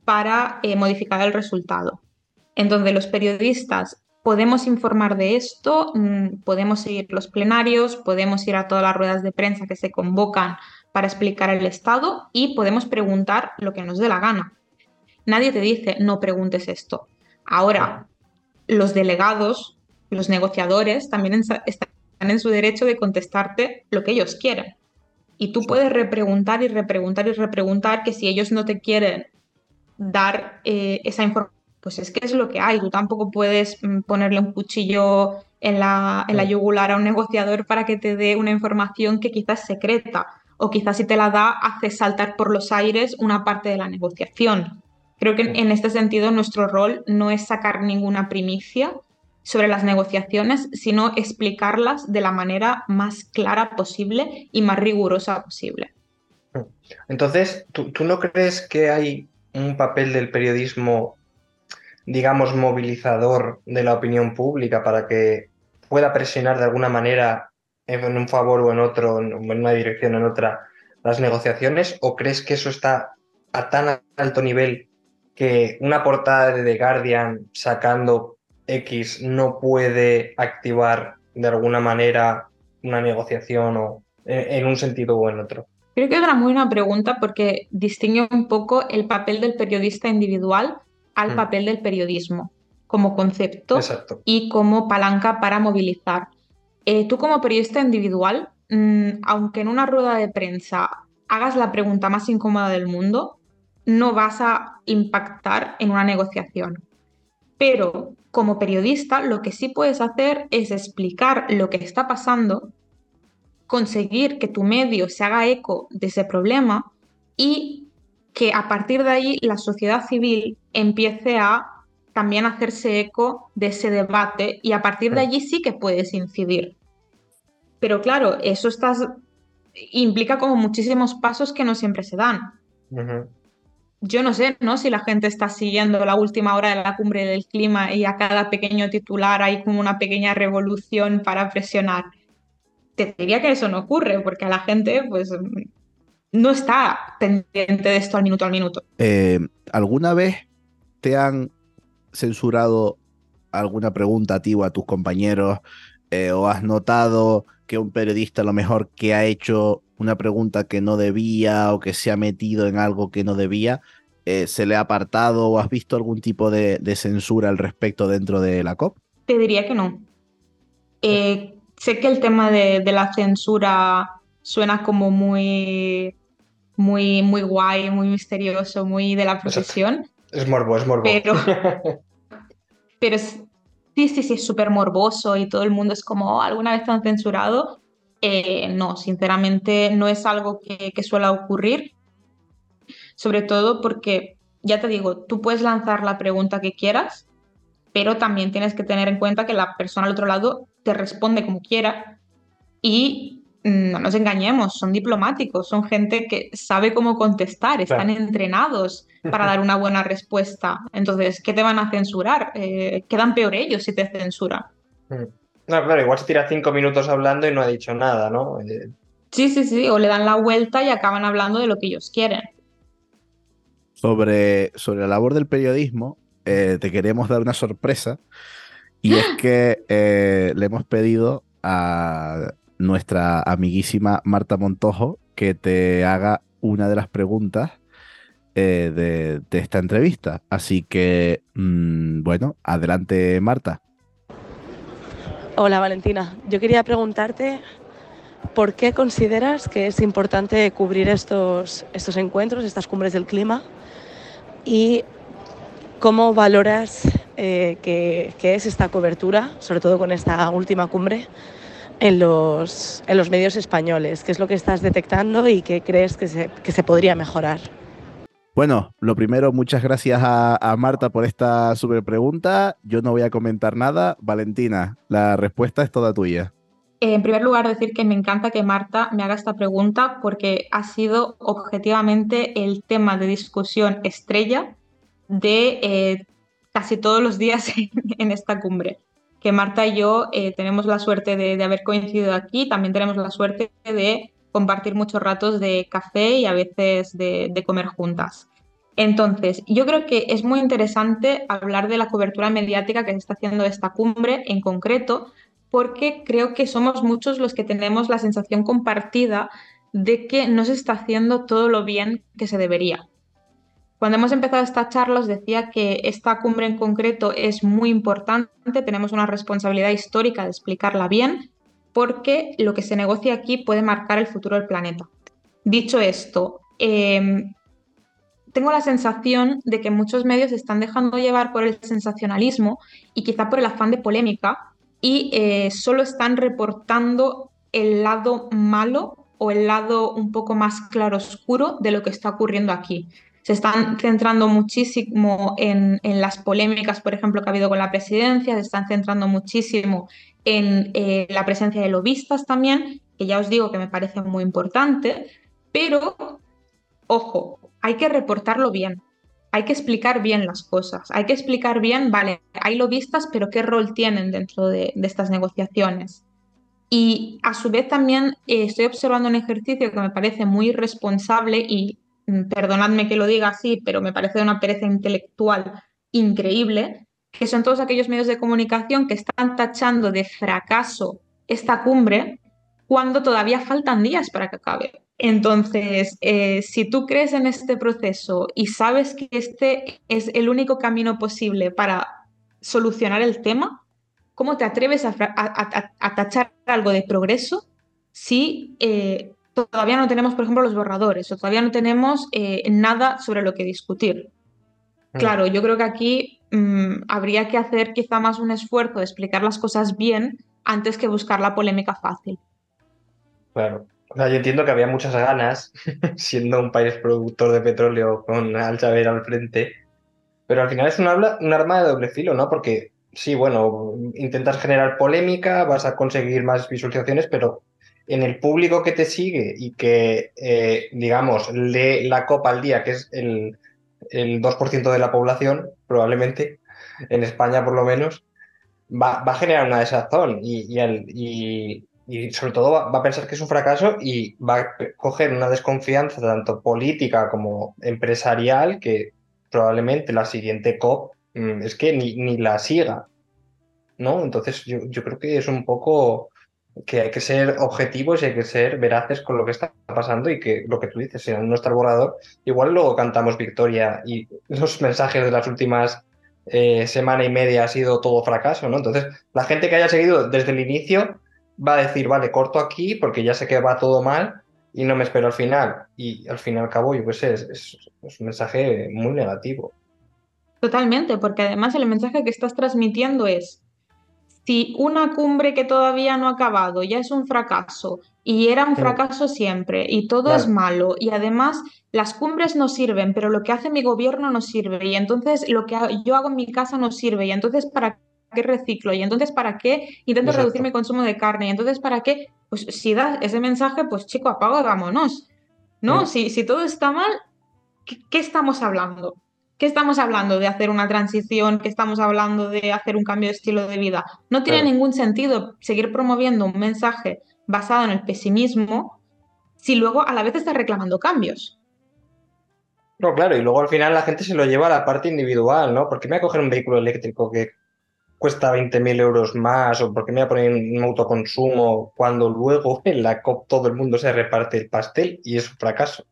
para eh, modificar el resultado. Entonces, los periodistas podemos informar de esto, mm, podemos seguir los plenarios, podemos ir a todas las ruedas de prensa que se convocan para explicar el estado y podemos preguntar lo que nos dé la gana. Nadie te dice no preguntes esto. Ahora, los delegados, los negociadores, también están en su derecho de contestarte lo que ellos quieren. Y tú puedes repreguntar y repreguntar y repreguntar que si ellos no te quieren dar eh, esa información, pues es que es lo que hay. Tú tampoco puedes mm, ponerle un cuchillo en la, en la yugular a un negociador para que te dé una información que quizás es secreta o quizás si te la da hace saltar por los aires una parte de la negociación. Creo que en, este sentido nuestro rol no es sacar ninguna primicia sobre las negociaciones, sino explicarlas de la manera más clara posible y más rigurosa posible. Entonces, ¿tú, tú no crees que hay un papel del periodismo, digamos, movilizador de la opinión pública para que pueda presionar de alguna manera en un favor o en otro, en una dirección o en otra, las negociaciones? ¿O crees que eso está a tan alto nivel que una portada de The Guardian sacando X no puede activar de alguna manera una negociación o en, un sentido o en otro? Creo que es una muy buena pregunta porque distingue un poco el papel del periodista individual al Mm. papel del periodismo como concepto Exacto. y como palanca para movilizar. Eh, tú como periodista individual, mm, aunque en una rueda de prensa hagas la pregunta más incómoda del mundo, no vas a impactar en una negociación. Pero como periodista, lo que sí puedes hacer es explicar lo que está pasando, conseguir que tu medio se haga eco de ese problema y que a partir de ahí la sociedad civil empiece a también hacerse eco de ese debate y a partir de allí sí que puedes incidir. Pero claro, eso estás, implica como muchísimos pasos que no siempre se dan. Yo no sé, ¿no? Si la gente está siguiendo la última hora de la cumbre del clima y a cada pequeño titular hay como una pequeña revolución para presionar. Te diría que eso no ocurre, porque a la gente, pues, no está pendiente de esto al minuto al minuto. Eh, ¿Alguna vez te han censurado alguna pregunta a ti o a tus compañeros? Eh, ¿O has notado que un periodista a lo mejor que ha hecho una pregunta que no debía o que se ha metido en algo que no debía, eh, se le ha apartado o has visto algún tipo de, censura al respecto dentro de la COP? Te diría que no. sé que el tema de, de la censura suena como muy muy, muy guay, muy misterioso, muy de la profesión. Es morbo, es morbo. Pero, pero sí, sí, sí, es súper morboso y todo el mundo es como, oh, ¿alguna vez te han censurado? Eh, no, sinceramente no es algo que, que suele ocurrir, sobre todo porque, ya te digo, tú puedes lanzar la pregunta que quieras, pero también tienes que tener en cuenta que la persona al otro lado te responde como quiera y no nos engañemos, son diplomáticos, son gente que sabe cómo contestar, están entrenados para dar una buena respuesta. Entonces, ¿qué te van a censurar? Eh, quedan peor ellos si te censuran. Mm. No, claro, igual se tira cinco minutos hablando y no ha dicho nada, ¿no? Eh, sí, sí, sí, o le dan la vuelta y acaban hablando de lo que ellos quieren. Sobre, sobre la labor del periodismo, eh, te queremos dar una sorpresa y es que le hemos pedido a nuestra amiguísima Marta Montojo que te haga una de las preguntas eh, de, esta entrevista. Así que, mm, bueno, adelante Marta. Hola Valentina, yo quería preguntarte por qué consideras que es importante cubrir estos, estos encuentros, estas cumbres del clima y cómo valoras eh, que, que es esta cobertura, sobre todo con esta última cumbre, en los, en los medios españoles? ¿Qué es lo que estás detectando y qué crees que se, que se podría mejorar? Bueno, lo primero, muchas gracias a, Marta por esta super pregunta. Yo no voy a comentar nada. Valentina, la respuesta es toda tuya. En primer lugar, decir que me encanta que Marta me haga esta pregunta porque ha sido objetivamente el tema de discusión estrella de eh, casi todos los días en esta cumbre que Marta y yo eh, tenemos la suerte de, haber coincidido aquí, también tenemos la suerte de compartir muchos ratos de café y a veces de, comer juntas. Entonces, yo creo que es muy interesante hablar de la cobertura mediática que se está haciendo de esta cumbre en concreto, porque creo que somos muchos los que tenemos la sensación compartida de que no se está haciendo todo lo bien que se debería. Cuando hemos empezado esta charla os decía que esta cumbre en concreto es muy importante, tenemos una responsabilidad histórica de explicarla bien, porque lo que se negocia aquí puede marcar el futuro del planeta. Dicho esto, em, tengo la sensación de que muchos medios se están dejando llevar por el sensacionalismo y quizá por el afán de polémica y eh, solo están reportando el lado malo o el lado un poco más claro oscuro de lo que está ocurriendo aquí se están centrando muchísimo en, las polémicas, por ejemplo, que ha habido con la presidencia, se están centrando muchísimo en eh, la presencia de lobistas también, que ya os digo que me parece muy importante, pero, ojo, hay que reportarlo bien, hay que explicar bien las cosas, hay que explicar bien, vale, hay lobistas, pero qué rol tienen dentro de, estas negociaciones. Y a su vez también eh, estoy observando un ejercicio que me parece muy responsable y perdonadme que lo diga así, pero me parece una pereza intelectual increíble, que son todos aquellos medios de comunicación que están tachando de fracaso esta cumbre cuando todavía faltan días para que acabe. Entonces, eh, si tú crees en este proceso y sabes que este es el único camino posible para solucionar el tema, ¿cómo te atreves a, tachar algo de progreso si eh, todavía no tenemos, por ejemplo, los borradores o todavía no tenemos eh, nada sobre lo que discutir. Mm. Claro, yo creo que aquí mm, habría que hacer quizá más un esfuerzo de explicar las cosas bien antes que buscar la polémica fácil. Claro. yo entiendo que había muchas ganas, siendo un país productor de petróleo con Al al frente, pero al final es un, un arma de doble filo, ¿no? Porque sí, bueno, intentas generar polémica, vas a conseguir más visualizaciones, pero en el público que te sigue y que, eh, digamos, lee la copa al día, que es el, 2% de la población, probablemente, en España por lo menos, va, a generar una desazón. Y, y sobre todo va, a pensar que es un fracaso y va a coger una desconfianza tanto política como empresarial que probablemente la siguiente COP mm, es que ni, ni la siga. ¿no? Entonces yo, yo creo que es un poco que hay que ser objetivos y hay que ser veraces con lo que está pasando y que lo que tú dices, si no está borrador, igual luego cantamos victoria y los mensajes de las últimas eh, semana y media ha sido todo fracaso, ¿no? Entonces, la gente que haya seguido desde el inicio va a decir, vale, corto aquí porque ya sé que va todo mal y no me espero al final. Y al fin y al cabo, yo pues es, es un mensaje muy negativo. Totalmente, porque además el mensaje que estás transmitiendo es, si una cumbre que todavía no ha acabado ya es un fracaso y era un fracaso siempre y todo es malo y además las cumbres no sirven, pero lo que hace mi gobierno no sirve y entonces lo que yo hago en mi casa no sirve y entonces para qué reciclo y entonces para qué intento reducir mi consumo de carne y entonces para qué, pues si das ese mensaje, pues chico, apago y vámonos. ¿No? Si, si todo está mal, ¿qué estamos hablando? ¿Qué estamos hablando de hacer una transición? ¿Qué estamos hablando de hacer un cambio de estilo de vida? No tiene ningún sentido seguir promoviendo un mensaje basado en el pesimismo si luego a la vez estás reclamando cambios. No, claro, y luego al final la gente se lo lleva a la parte individual, ¿no? ¿Por qué me voy a coger un vehículo eléctrico que cuesta 20.000 euros más o por qué me voy a poner un autoconsumo cuando luego en la COP todo el mundo se reparte el pastel y es un fracaso?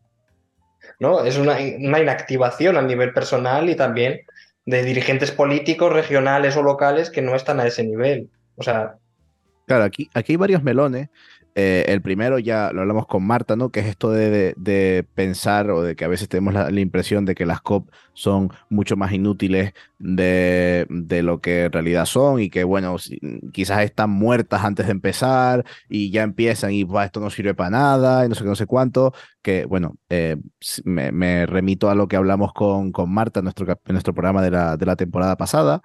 ¿No? Es una, inactivación a nivel personal y también de dirigentes políticos, regionales o locales que no están a ese nivel. O sea. Claro, aquí, aquí hay varios melones eh, el primero ya lo hablamos con Marta, ¿no? Que es esto de, pensar o de que a veces tenemos la, impresión de que las COP son mucho más inútiles de, lo que en realidad son y que, bueno, quizás están muertas antes de empezar y ya empiezan y esto no sirve para nada y no sé qué, no sé cuánto. Que, bueno, eh, me, remito a lo que hablamos con, con Marta en nuestro, nuestro programa de la, de la temporada pasada,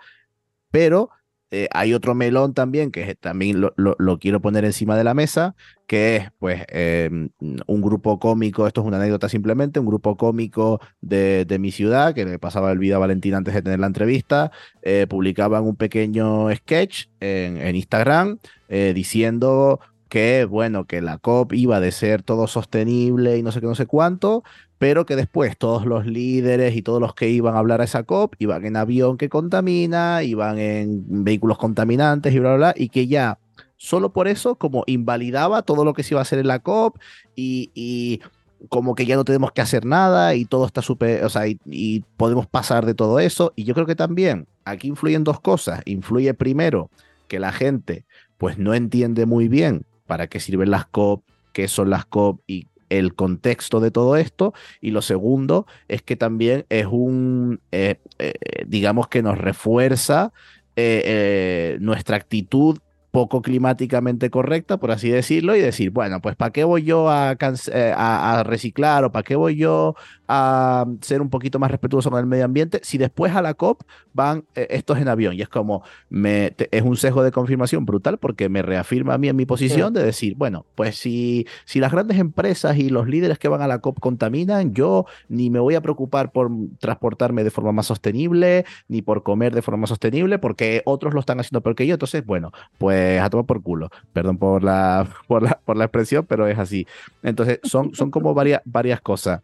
pero eh, hay otro melón también, que también lo, quiero poner encima de la mesa, que es pues em, un grupo cómico, esto es una anécdota simplemente, un grupo cómico de, mi ciudad, que le pasaba el video a Valentina antes de tener la entrevista, eh, publicaban un pequeño sketch en, Instagram eh, diciendo que, bueno, que la COP iba de ser todo sostenible y no sé qué, no sé cuánto, pero que después todos los líderes y todos los que iban a hablar a esa COP iban en avión que contamina, iban en vehículos contaminantes y bla, bla, bla, y que ya solo por eso como invalidaba todo lo que se iba a hacer en la COP y, como que ya no tenemos que hacer nada y todo está súper, o sea, y, y, podemos pasar de todo eso. Y yo creo que también aquí influyen dos cosas. Influye primero que la gente pues no entiende muy bien para qué sirven las COP, qué son las COP y el contexto de todo esto. Y lo segundo es que también es un, eh, eh, digamos que nos refuerza eh, nuestra actitud poco climáticamente correcta, por así decirlo, y decir, bueno, pues ¿para qué voy yo a, eh, a, reciclar o para qué voy yo a ser un poquito más respetuoso con el medio ambiente si después a la COP van eh, estos en avión? Y es como, me, es un sesgo de confirmación brutal porque me reafirma a mí en mi posición de decir, bueno, pues si, si las grandes empresas y los líderes que van a la COP contaminan, yo ni me voy a preocupar por transportarme de forma más sostenible, ni por comer de forma más sostenible, porque otros lo están haciendo peor que yo. Entonces, bueno, pues a tomar por culo. Perdón por la, por la, por la expresión, pero es así. Entonces, son, son como varias, varias cosas.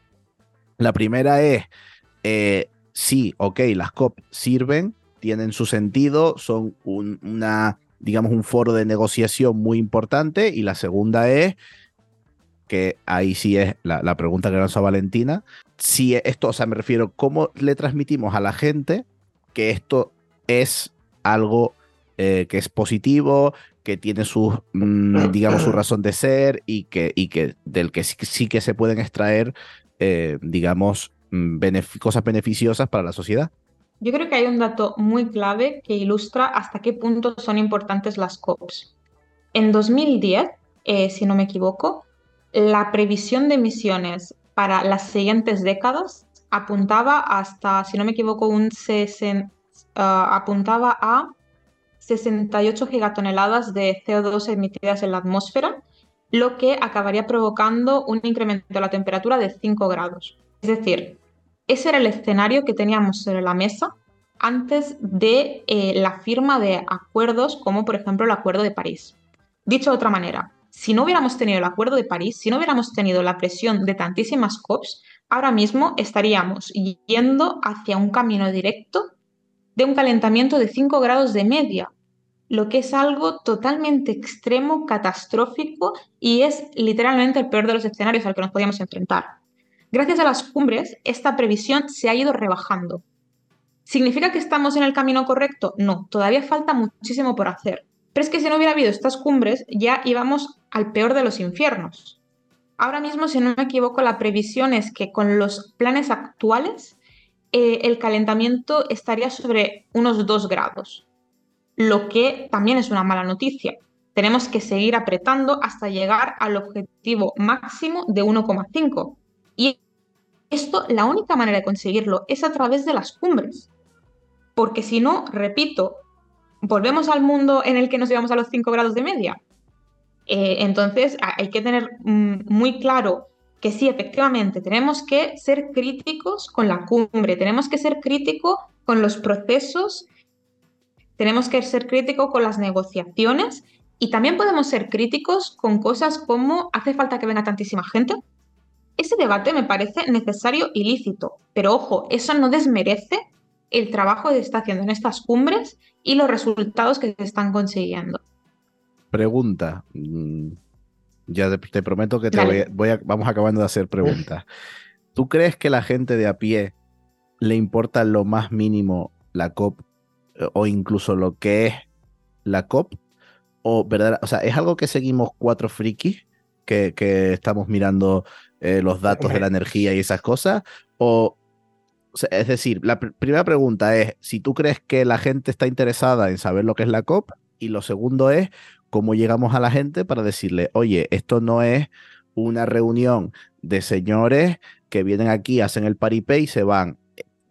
La primera es, eh, sí, ok, las COP sirven, tienen su sentido, son un, una, digamos, un foro de negociación muy importante. Y la segunda es, que ahí sí es la, la pregunta que lanzó Valentina, si esto, o sea, me refiero, ¿cómo le transmitimos a la gente que esto es algo eh, que es positivo, que tiene su, mm, digamos, su razón de ser y que, y que del que sí, que se pueden extraer, eh, digamos, mm, cosas beneficiosas para la sociedad. Yo creo que hay un dato muy clave que ilustra hasta qué punto son importantes las COPs. En 2010, eh, si no me equivoco, la previsión de emisiones para las siguientes décadas apuntaba hasta, si no me equivoco, un 60, ah, apuntaba a 68 gigatoneladas de CO2 emitidas en la atmósfera, lo que acabaría provocando un incremento de la temperatura de 5 grados. Es decir, ese era el escenario que teníamos sobre la mesa antes de eh, la firma de acuerdos como por ejemplo el Acuerdo de París. Dicho de otra manera, si no hubiéramos tenido el Acuerdo de París, si no hubiéramos tenido la presión de tantísimas COPs, ahora mismo estaríamos yendo hacia un camino directo de un calentamiento de 5 grados de media, lo que es algo totalmente extremo, catastrófico y es literalmente el peor de los escenarios al que nos podíamos enfrentar. Gracias a las cumbres, esta previsión se ha ido rebajando. ¿Significa que estamos en el camino correcto? No, todavía falta muchísimo por hacer. Pero es que si no hubiera habido estas cumbres, ya íbamos al peor de los infiernos. Ahora mismo, si no me equivoco, la previsión es que con los planes actuales, eh, el calentamiento estaría sobre unos 2 grados lo que también es una mala noticia. Tenemos que seguir apretando hasta llegar al objetivo máximo de 1,5. Y esto, la única manera de conseguirlo es a través de las cumbres. Porque si no, repito, volvemos al mundo en el que nos llevamos a los 5 grados de media. Eh, entonces, hay que tener mm, muy claro que sí, efectivamente, tenemos que ser críticos con la cumbre, tenemos que ser críticos con los procesos tenemos que ser críticos con las negociaciones y también podemos ser críticos con cosas como hace falta que venga tantísima gente. Ese debate me parece necesario y lícito, pero ojo, eso no desmerece el trabajo que se está haciendo en estas cumbres y los resultados que se están consiguiendo. Pregunta. Mm, ya te, prometo que te voy, a, vamos acabando de hacer preguntas. ¿Tú crees que la gente de a pie le importa lo más mínimo la COP o incluso lo que es la COP, o, ¿verdad? o sea, es algo que seguimos cuatro frikis que, estamos mirando eh, los datos de la energía y esas cosas, o, es decir, la primera pregunta es si tú crees que la gente está interesada en saber lo que es la COP, y lo segundo es cómo llegamos a la gente para decirle, oye, esto no es una reunión de señores que vienen aquí, hacen el paripé y se van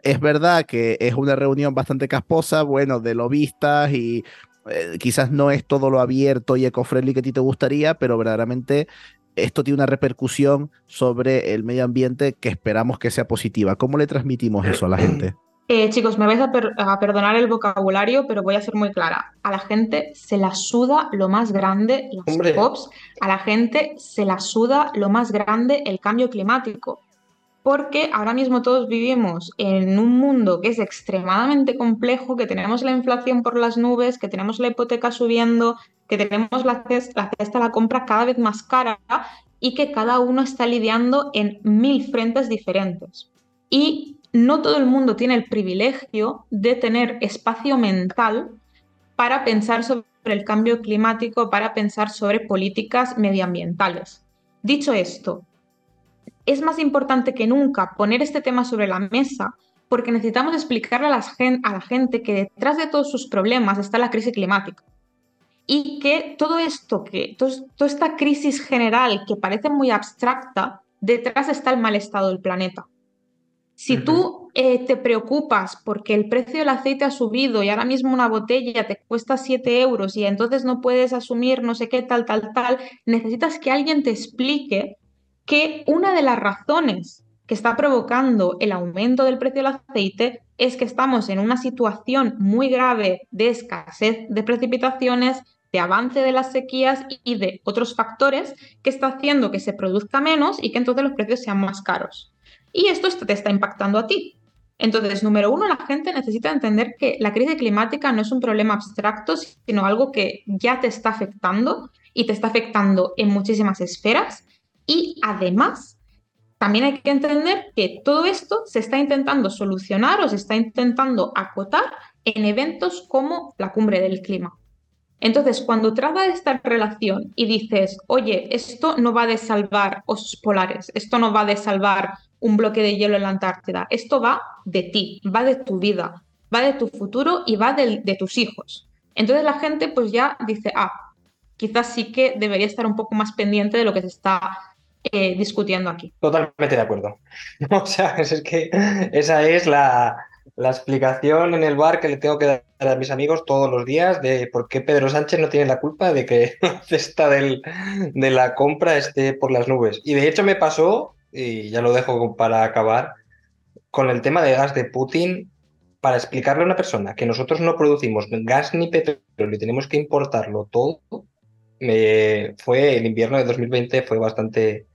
es verdad que es una reunión bastante casposa, bueno, de lobistas y eh, quizás no es todo lo abierto y eco-friendly que a ti te gustaría, pero verdaderamente esto tiene una repercusión sobre el medio ambiente que esperamos que sea positiva. ¿Cómo le transmitimos eso a la gente? Eh, chicos, me vais a, perdonar el vocabulario, pero voy a ser muy clara. A la gente se la suda lo más grande los POPs, a la gente se la suda lo más grande el cambio climático porque ahora mismo todos vivimos en un mundo que es extremadamente complejo, que tenemos la inflación por las nubes, que tenemos la hipoteca subiendo, que tenemos la cesta, la, la compra cada vez más cara y que cada uno está lidiando en mil frentes diferentes. Y no todo el mundo tiene el privilegio de tener espacio mental para pensar sobre el cambio climático, para pensar sobre políticas medioambientales. Dicho esto, es más importante que nunca poner este tema sobre la mesa porque necesitamos explicarle a, la gente que detrás de todos sus problemas está la crisis climática. Y que todo esto, que toda esta crisis general que parece muy abstracta, detrás está el mal estado del planeta. Si tú eh, te preocupas porque el precio del aceite ha subido y ahora mismo una botella te cuesta 7 euros y entonces no puedes asumir no sé qué, tal, tal, tal, necesitas que alguien te explique que una de las razones que está provocando el aumento del precio del aceite es que estamos en una situación muy grave de escasez de precipitaciones, de avance de las sequías y de otros factores que está haciendo que se produzca menos y que entonces los precios sean más caros. Y esto te está impactando a ti. Entonces, número uno, la gente necesita entender que la crisis climática no es un problema abstracto, sino algo que ya te está afectando y te está afectando en muchísimas esferas y además, también hay que entender que todo esto se está intentando solucionar o se está intentando acotar en eventos como la cumbre del clima. Entonces, cuando trata esta relación y dices, oye, esto no va de salvar osos polares, esto no va de salvar un bloque de hielo en la Antártida, esto va de ti, va de tu vida, va de tu futuro y va de, de tus hijos. Entonces la gente pues ya dice, ah, quizás sí que debería estar un poco más pendiente de lo que se está eh, discutiendo aquí. Totalmente de acuerdo. O sea, es que esa es la, explicación en el bar que le tengo que dar a mis amigos todos los días de por qué Pedro Sánchez no tiene la culpa de que la cesta de la compra esté por las nubes. Y de hecho me pasó, y ya lo dejo para acabar, con el tema de gas de Putin, para explicarle a una persona que nosotros no producimos gas ni petróleo y tenemos que importarlo todo, fue el invierno de 2020 fue bastante,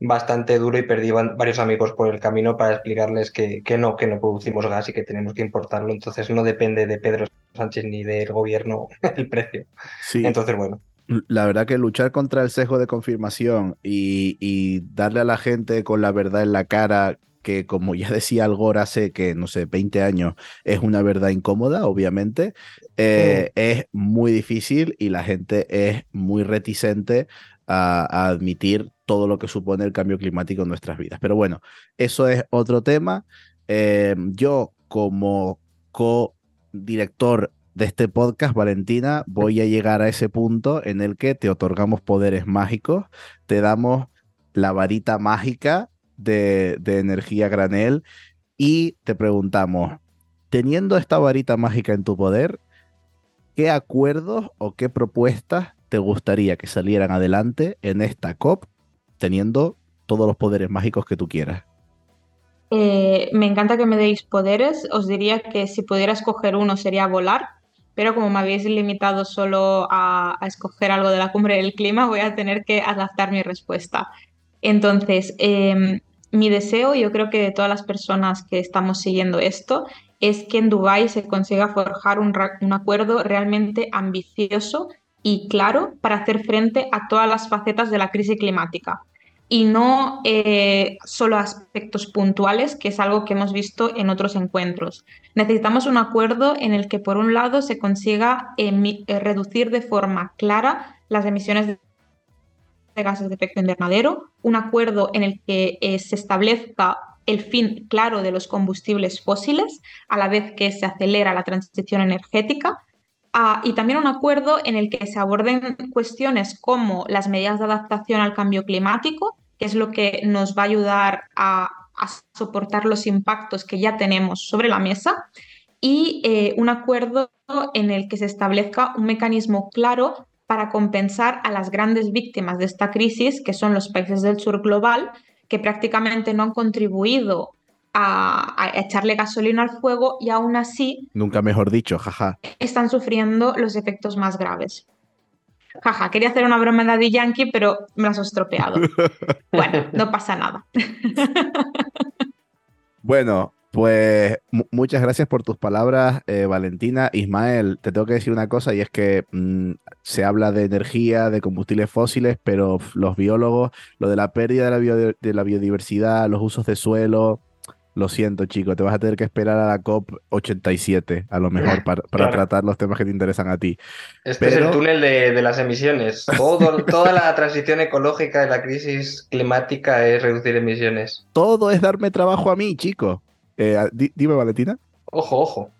bastante duro y perdí varios amigos por el camino para explicarles que, que, no, que no producimos gas y que tenemos que importarlo. Entonces no depende de Pedro Sánchez ni del gobierno el precio. Sí. Entonces, bueno. La verdad que luchar contra el sesgo de confirmación y, y darle a la gente con la verdad en la cara que como ya decía Algor hace que, no sé, 20 años, es una verdad incómoda, obviamente, eh, es muy difícil y la gente es muy reticente a, admitir todo lo que supone el cambio climático en nuestras vidas. Pero bueno, eso es otro tema. Eh, yo como co-director de este podcast, Valentina, voy a llegar a ese punto en el que te otorgamos poderes mágicos, te damos la varita mágica de, de energía granel y te preguntamos, teniendo esta varita mágica en tu poder, ¿qué acuerdos o qué propuestas te gustaría que salieran adelante en esta COP teniendo todos los poderes mágicos que tú quieras? Eh, me encanta que me deis poderes. Os diría que si pudiera escoger uno sería volar, pero como me habéis limitado solo a, escoger algo de la cumbre del clima, voy a tener que adaptar mi respuesta. Entonces, em, mi deseo, yo creo que de todas las personas que estamos siguiendo esto, es que en Dubái se consiga forjar un, acuerdo realmente ambicioso y claro para hacer frente a todas las facetas de la crisis climática y no eh, solo aspectos puntuales, que es algo que hemos visto en otros encuentros. Necesitamos un acuerdo en el que, por un lado, se consiga eh, reducir de forma clara las emisiones de gases de efecto invernadero, un acuerdo en el que eh, se establezca el fin claro de los combustibles fósiles, a la vez que se acelera la transición energética, y también un acuerdo en el que se aborden cuestiones como las medidas de adaptación al cambio climático, que es lo que nos va a ayudar a, soportar los impactos que ya tenemos sobre la mesa, y eh, un acuerdo en el que se establezca un mecanismo claro para compensar a las grandes víctimas de esta crisis, que son los países del sur global, que prácticamente no han contribuido a, echarle gasolina al fuego y aún así... Nunca mejor dicho, jaja. Están sufriendo los efectos más graves. Jaja, quería hacer una broma de Yankee, pero me las he estropeado. bueno, no pasa nada. bueno, pues muchas gracias por tus palabras, eh, Valentina. Ismael, te tengo que decir una cosa y es que mm, se habla de energía, de combustibles fósiles, pero los biólogos, lo de la pérdida de la, biodiversidad, los usos de suelo, lo siento, chico, te vas a tener que esperar a la COP87, a lo mejor, para, tratar los temas que te interesan a ti. Este es el túnel de, las emisiones. toda la transición ecológica de la crisis climática es reducir emisiones. Todo es darme trabajo a mí, chico. Eh, dime, Valentina. Ojo, ojo.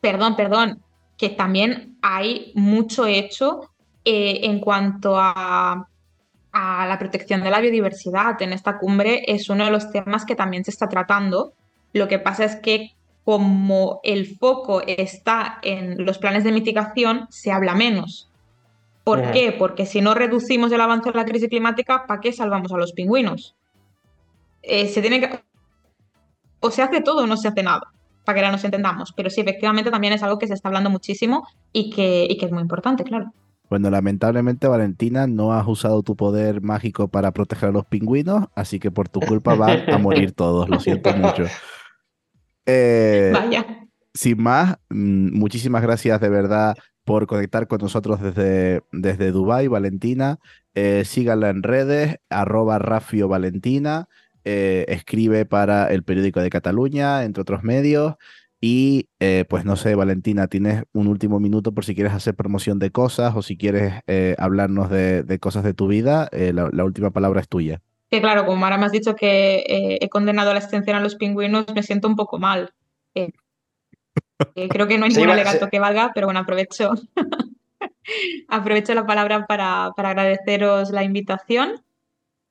Perdón, perdón, que también hay mucho hecho eh, en cuanto a, a, la protección de la biodiversidad. En esta cumbre es uno de los temas que también se está tratando. Lo que pasa es que como el foco está en los planes de mitigación, se habla menos. ¿Por qué? Porque si no reducimos el avance de la crisis climática, ¿para qué salvamos a los pingüinos? Eh, se tiene que o se hace todo o no se hace nada, para que ahora nos entendamos. Pero sí, efectivamente también es algo que se está hablando muchísimo y que, que es muy importante, claro. Bueno, lamentablemente, Valentina, no has usado tu poder mágico para proteger a los pingüinos, así que por tu culpa van a morir todos. Lo siento mucho. Eh, Vaya. Sin más, mm, muchísimas gracias de verdad por conectar con nosotros desde, desde Dubai, Valentina. Eh, síganla en redes, arroba Rafio Valentina. Eh, escribe para el periódico de Cataluña, entre otros medios. Y eh, pues no sé, Valentina, tienes un último minuto por si quieres hacer promoción de cosas o si quieres eh, hablarnos de, cosas de tu vida, la, última palabra es tuya. Que claro, como ahora me has dicho que he condenado la extensión a los pingüinos, me siento un poco mal. creo que no hay ningún alegato que valga, pero bueno, aprovecho, aprovecho la palabra para, agradeceros la invitación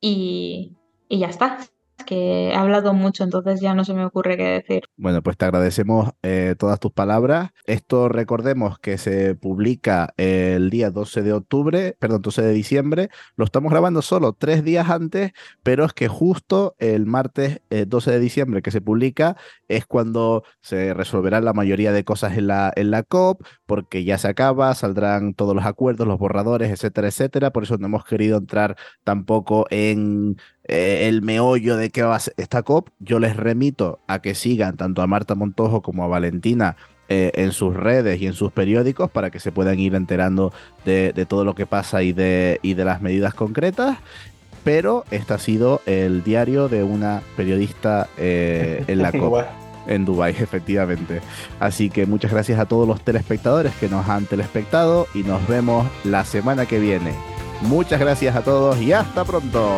y, y ya está que he hablado mucho, entonces ya no se me ocurre qué decir. Bueno, pues te agradecemos eh, todas tus palabras. Esto recordemos que se publica el día 12 de octubre, perdón, 12 de diciembre. Lo estamos grabando solo tres días antes, pero es que justo el martes 12 eh, de diciembre que se publica es cuando se resolverán la mayoría de cosas en la, en la COP, porque ya se acaba, saldrán todos los acuerdos, los borradores, etcétera, etcétera. Por eso no hemos querido entrar tampoco en eh, el meollo de qué va a ser esta COP, yo les remito a que sigan tanto a Marta Montojo como a Valentina eh, en sus redes y en sus periódicos para que se puedan ir enterando de, todo lo que pasa y de, y de las medidas concretas. Pero este ha sido el diario de una periodista eh, en la COP. en Dubai, efectivamente. Así que muchas gracias a todos los telespectadores que nos han telespectado y nos vemos la semana que viene. Muchas gracias a todos y hasta pronto.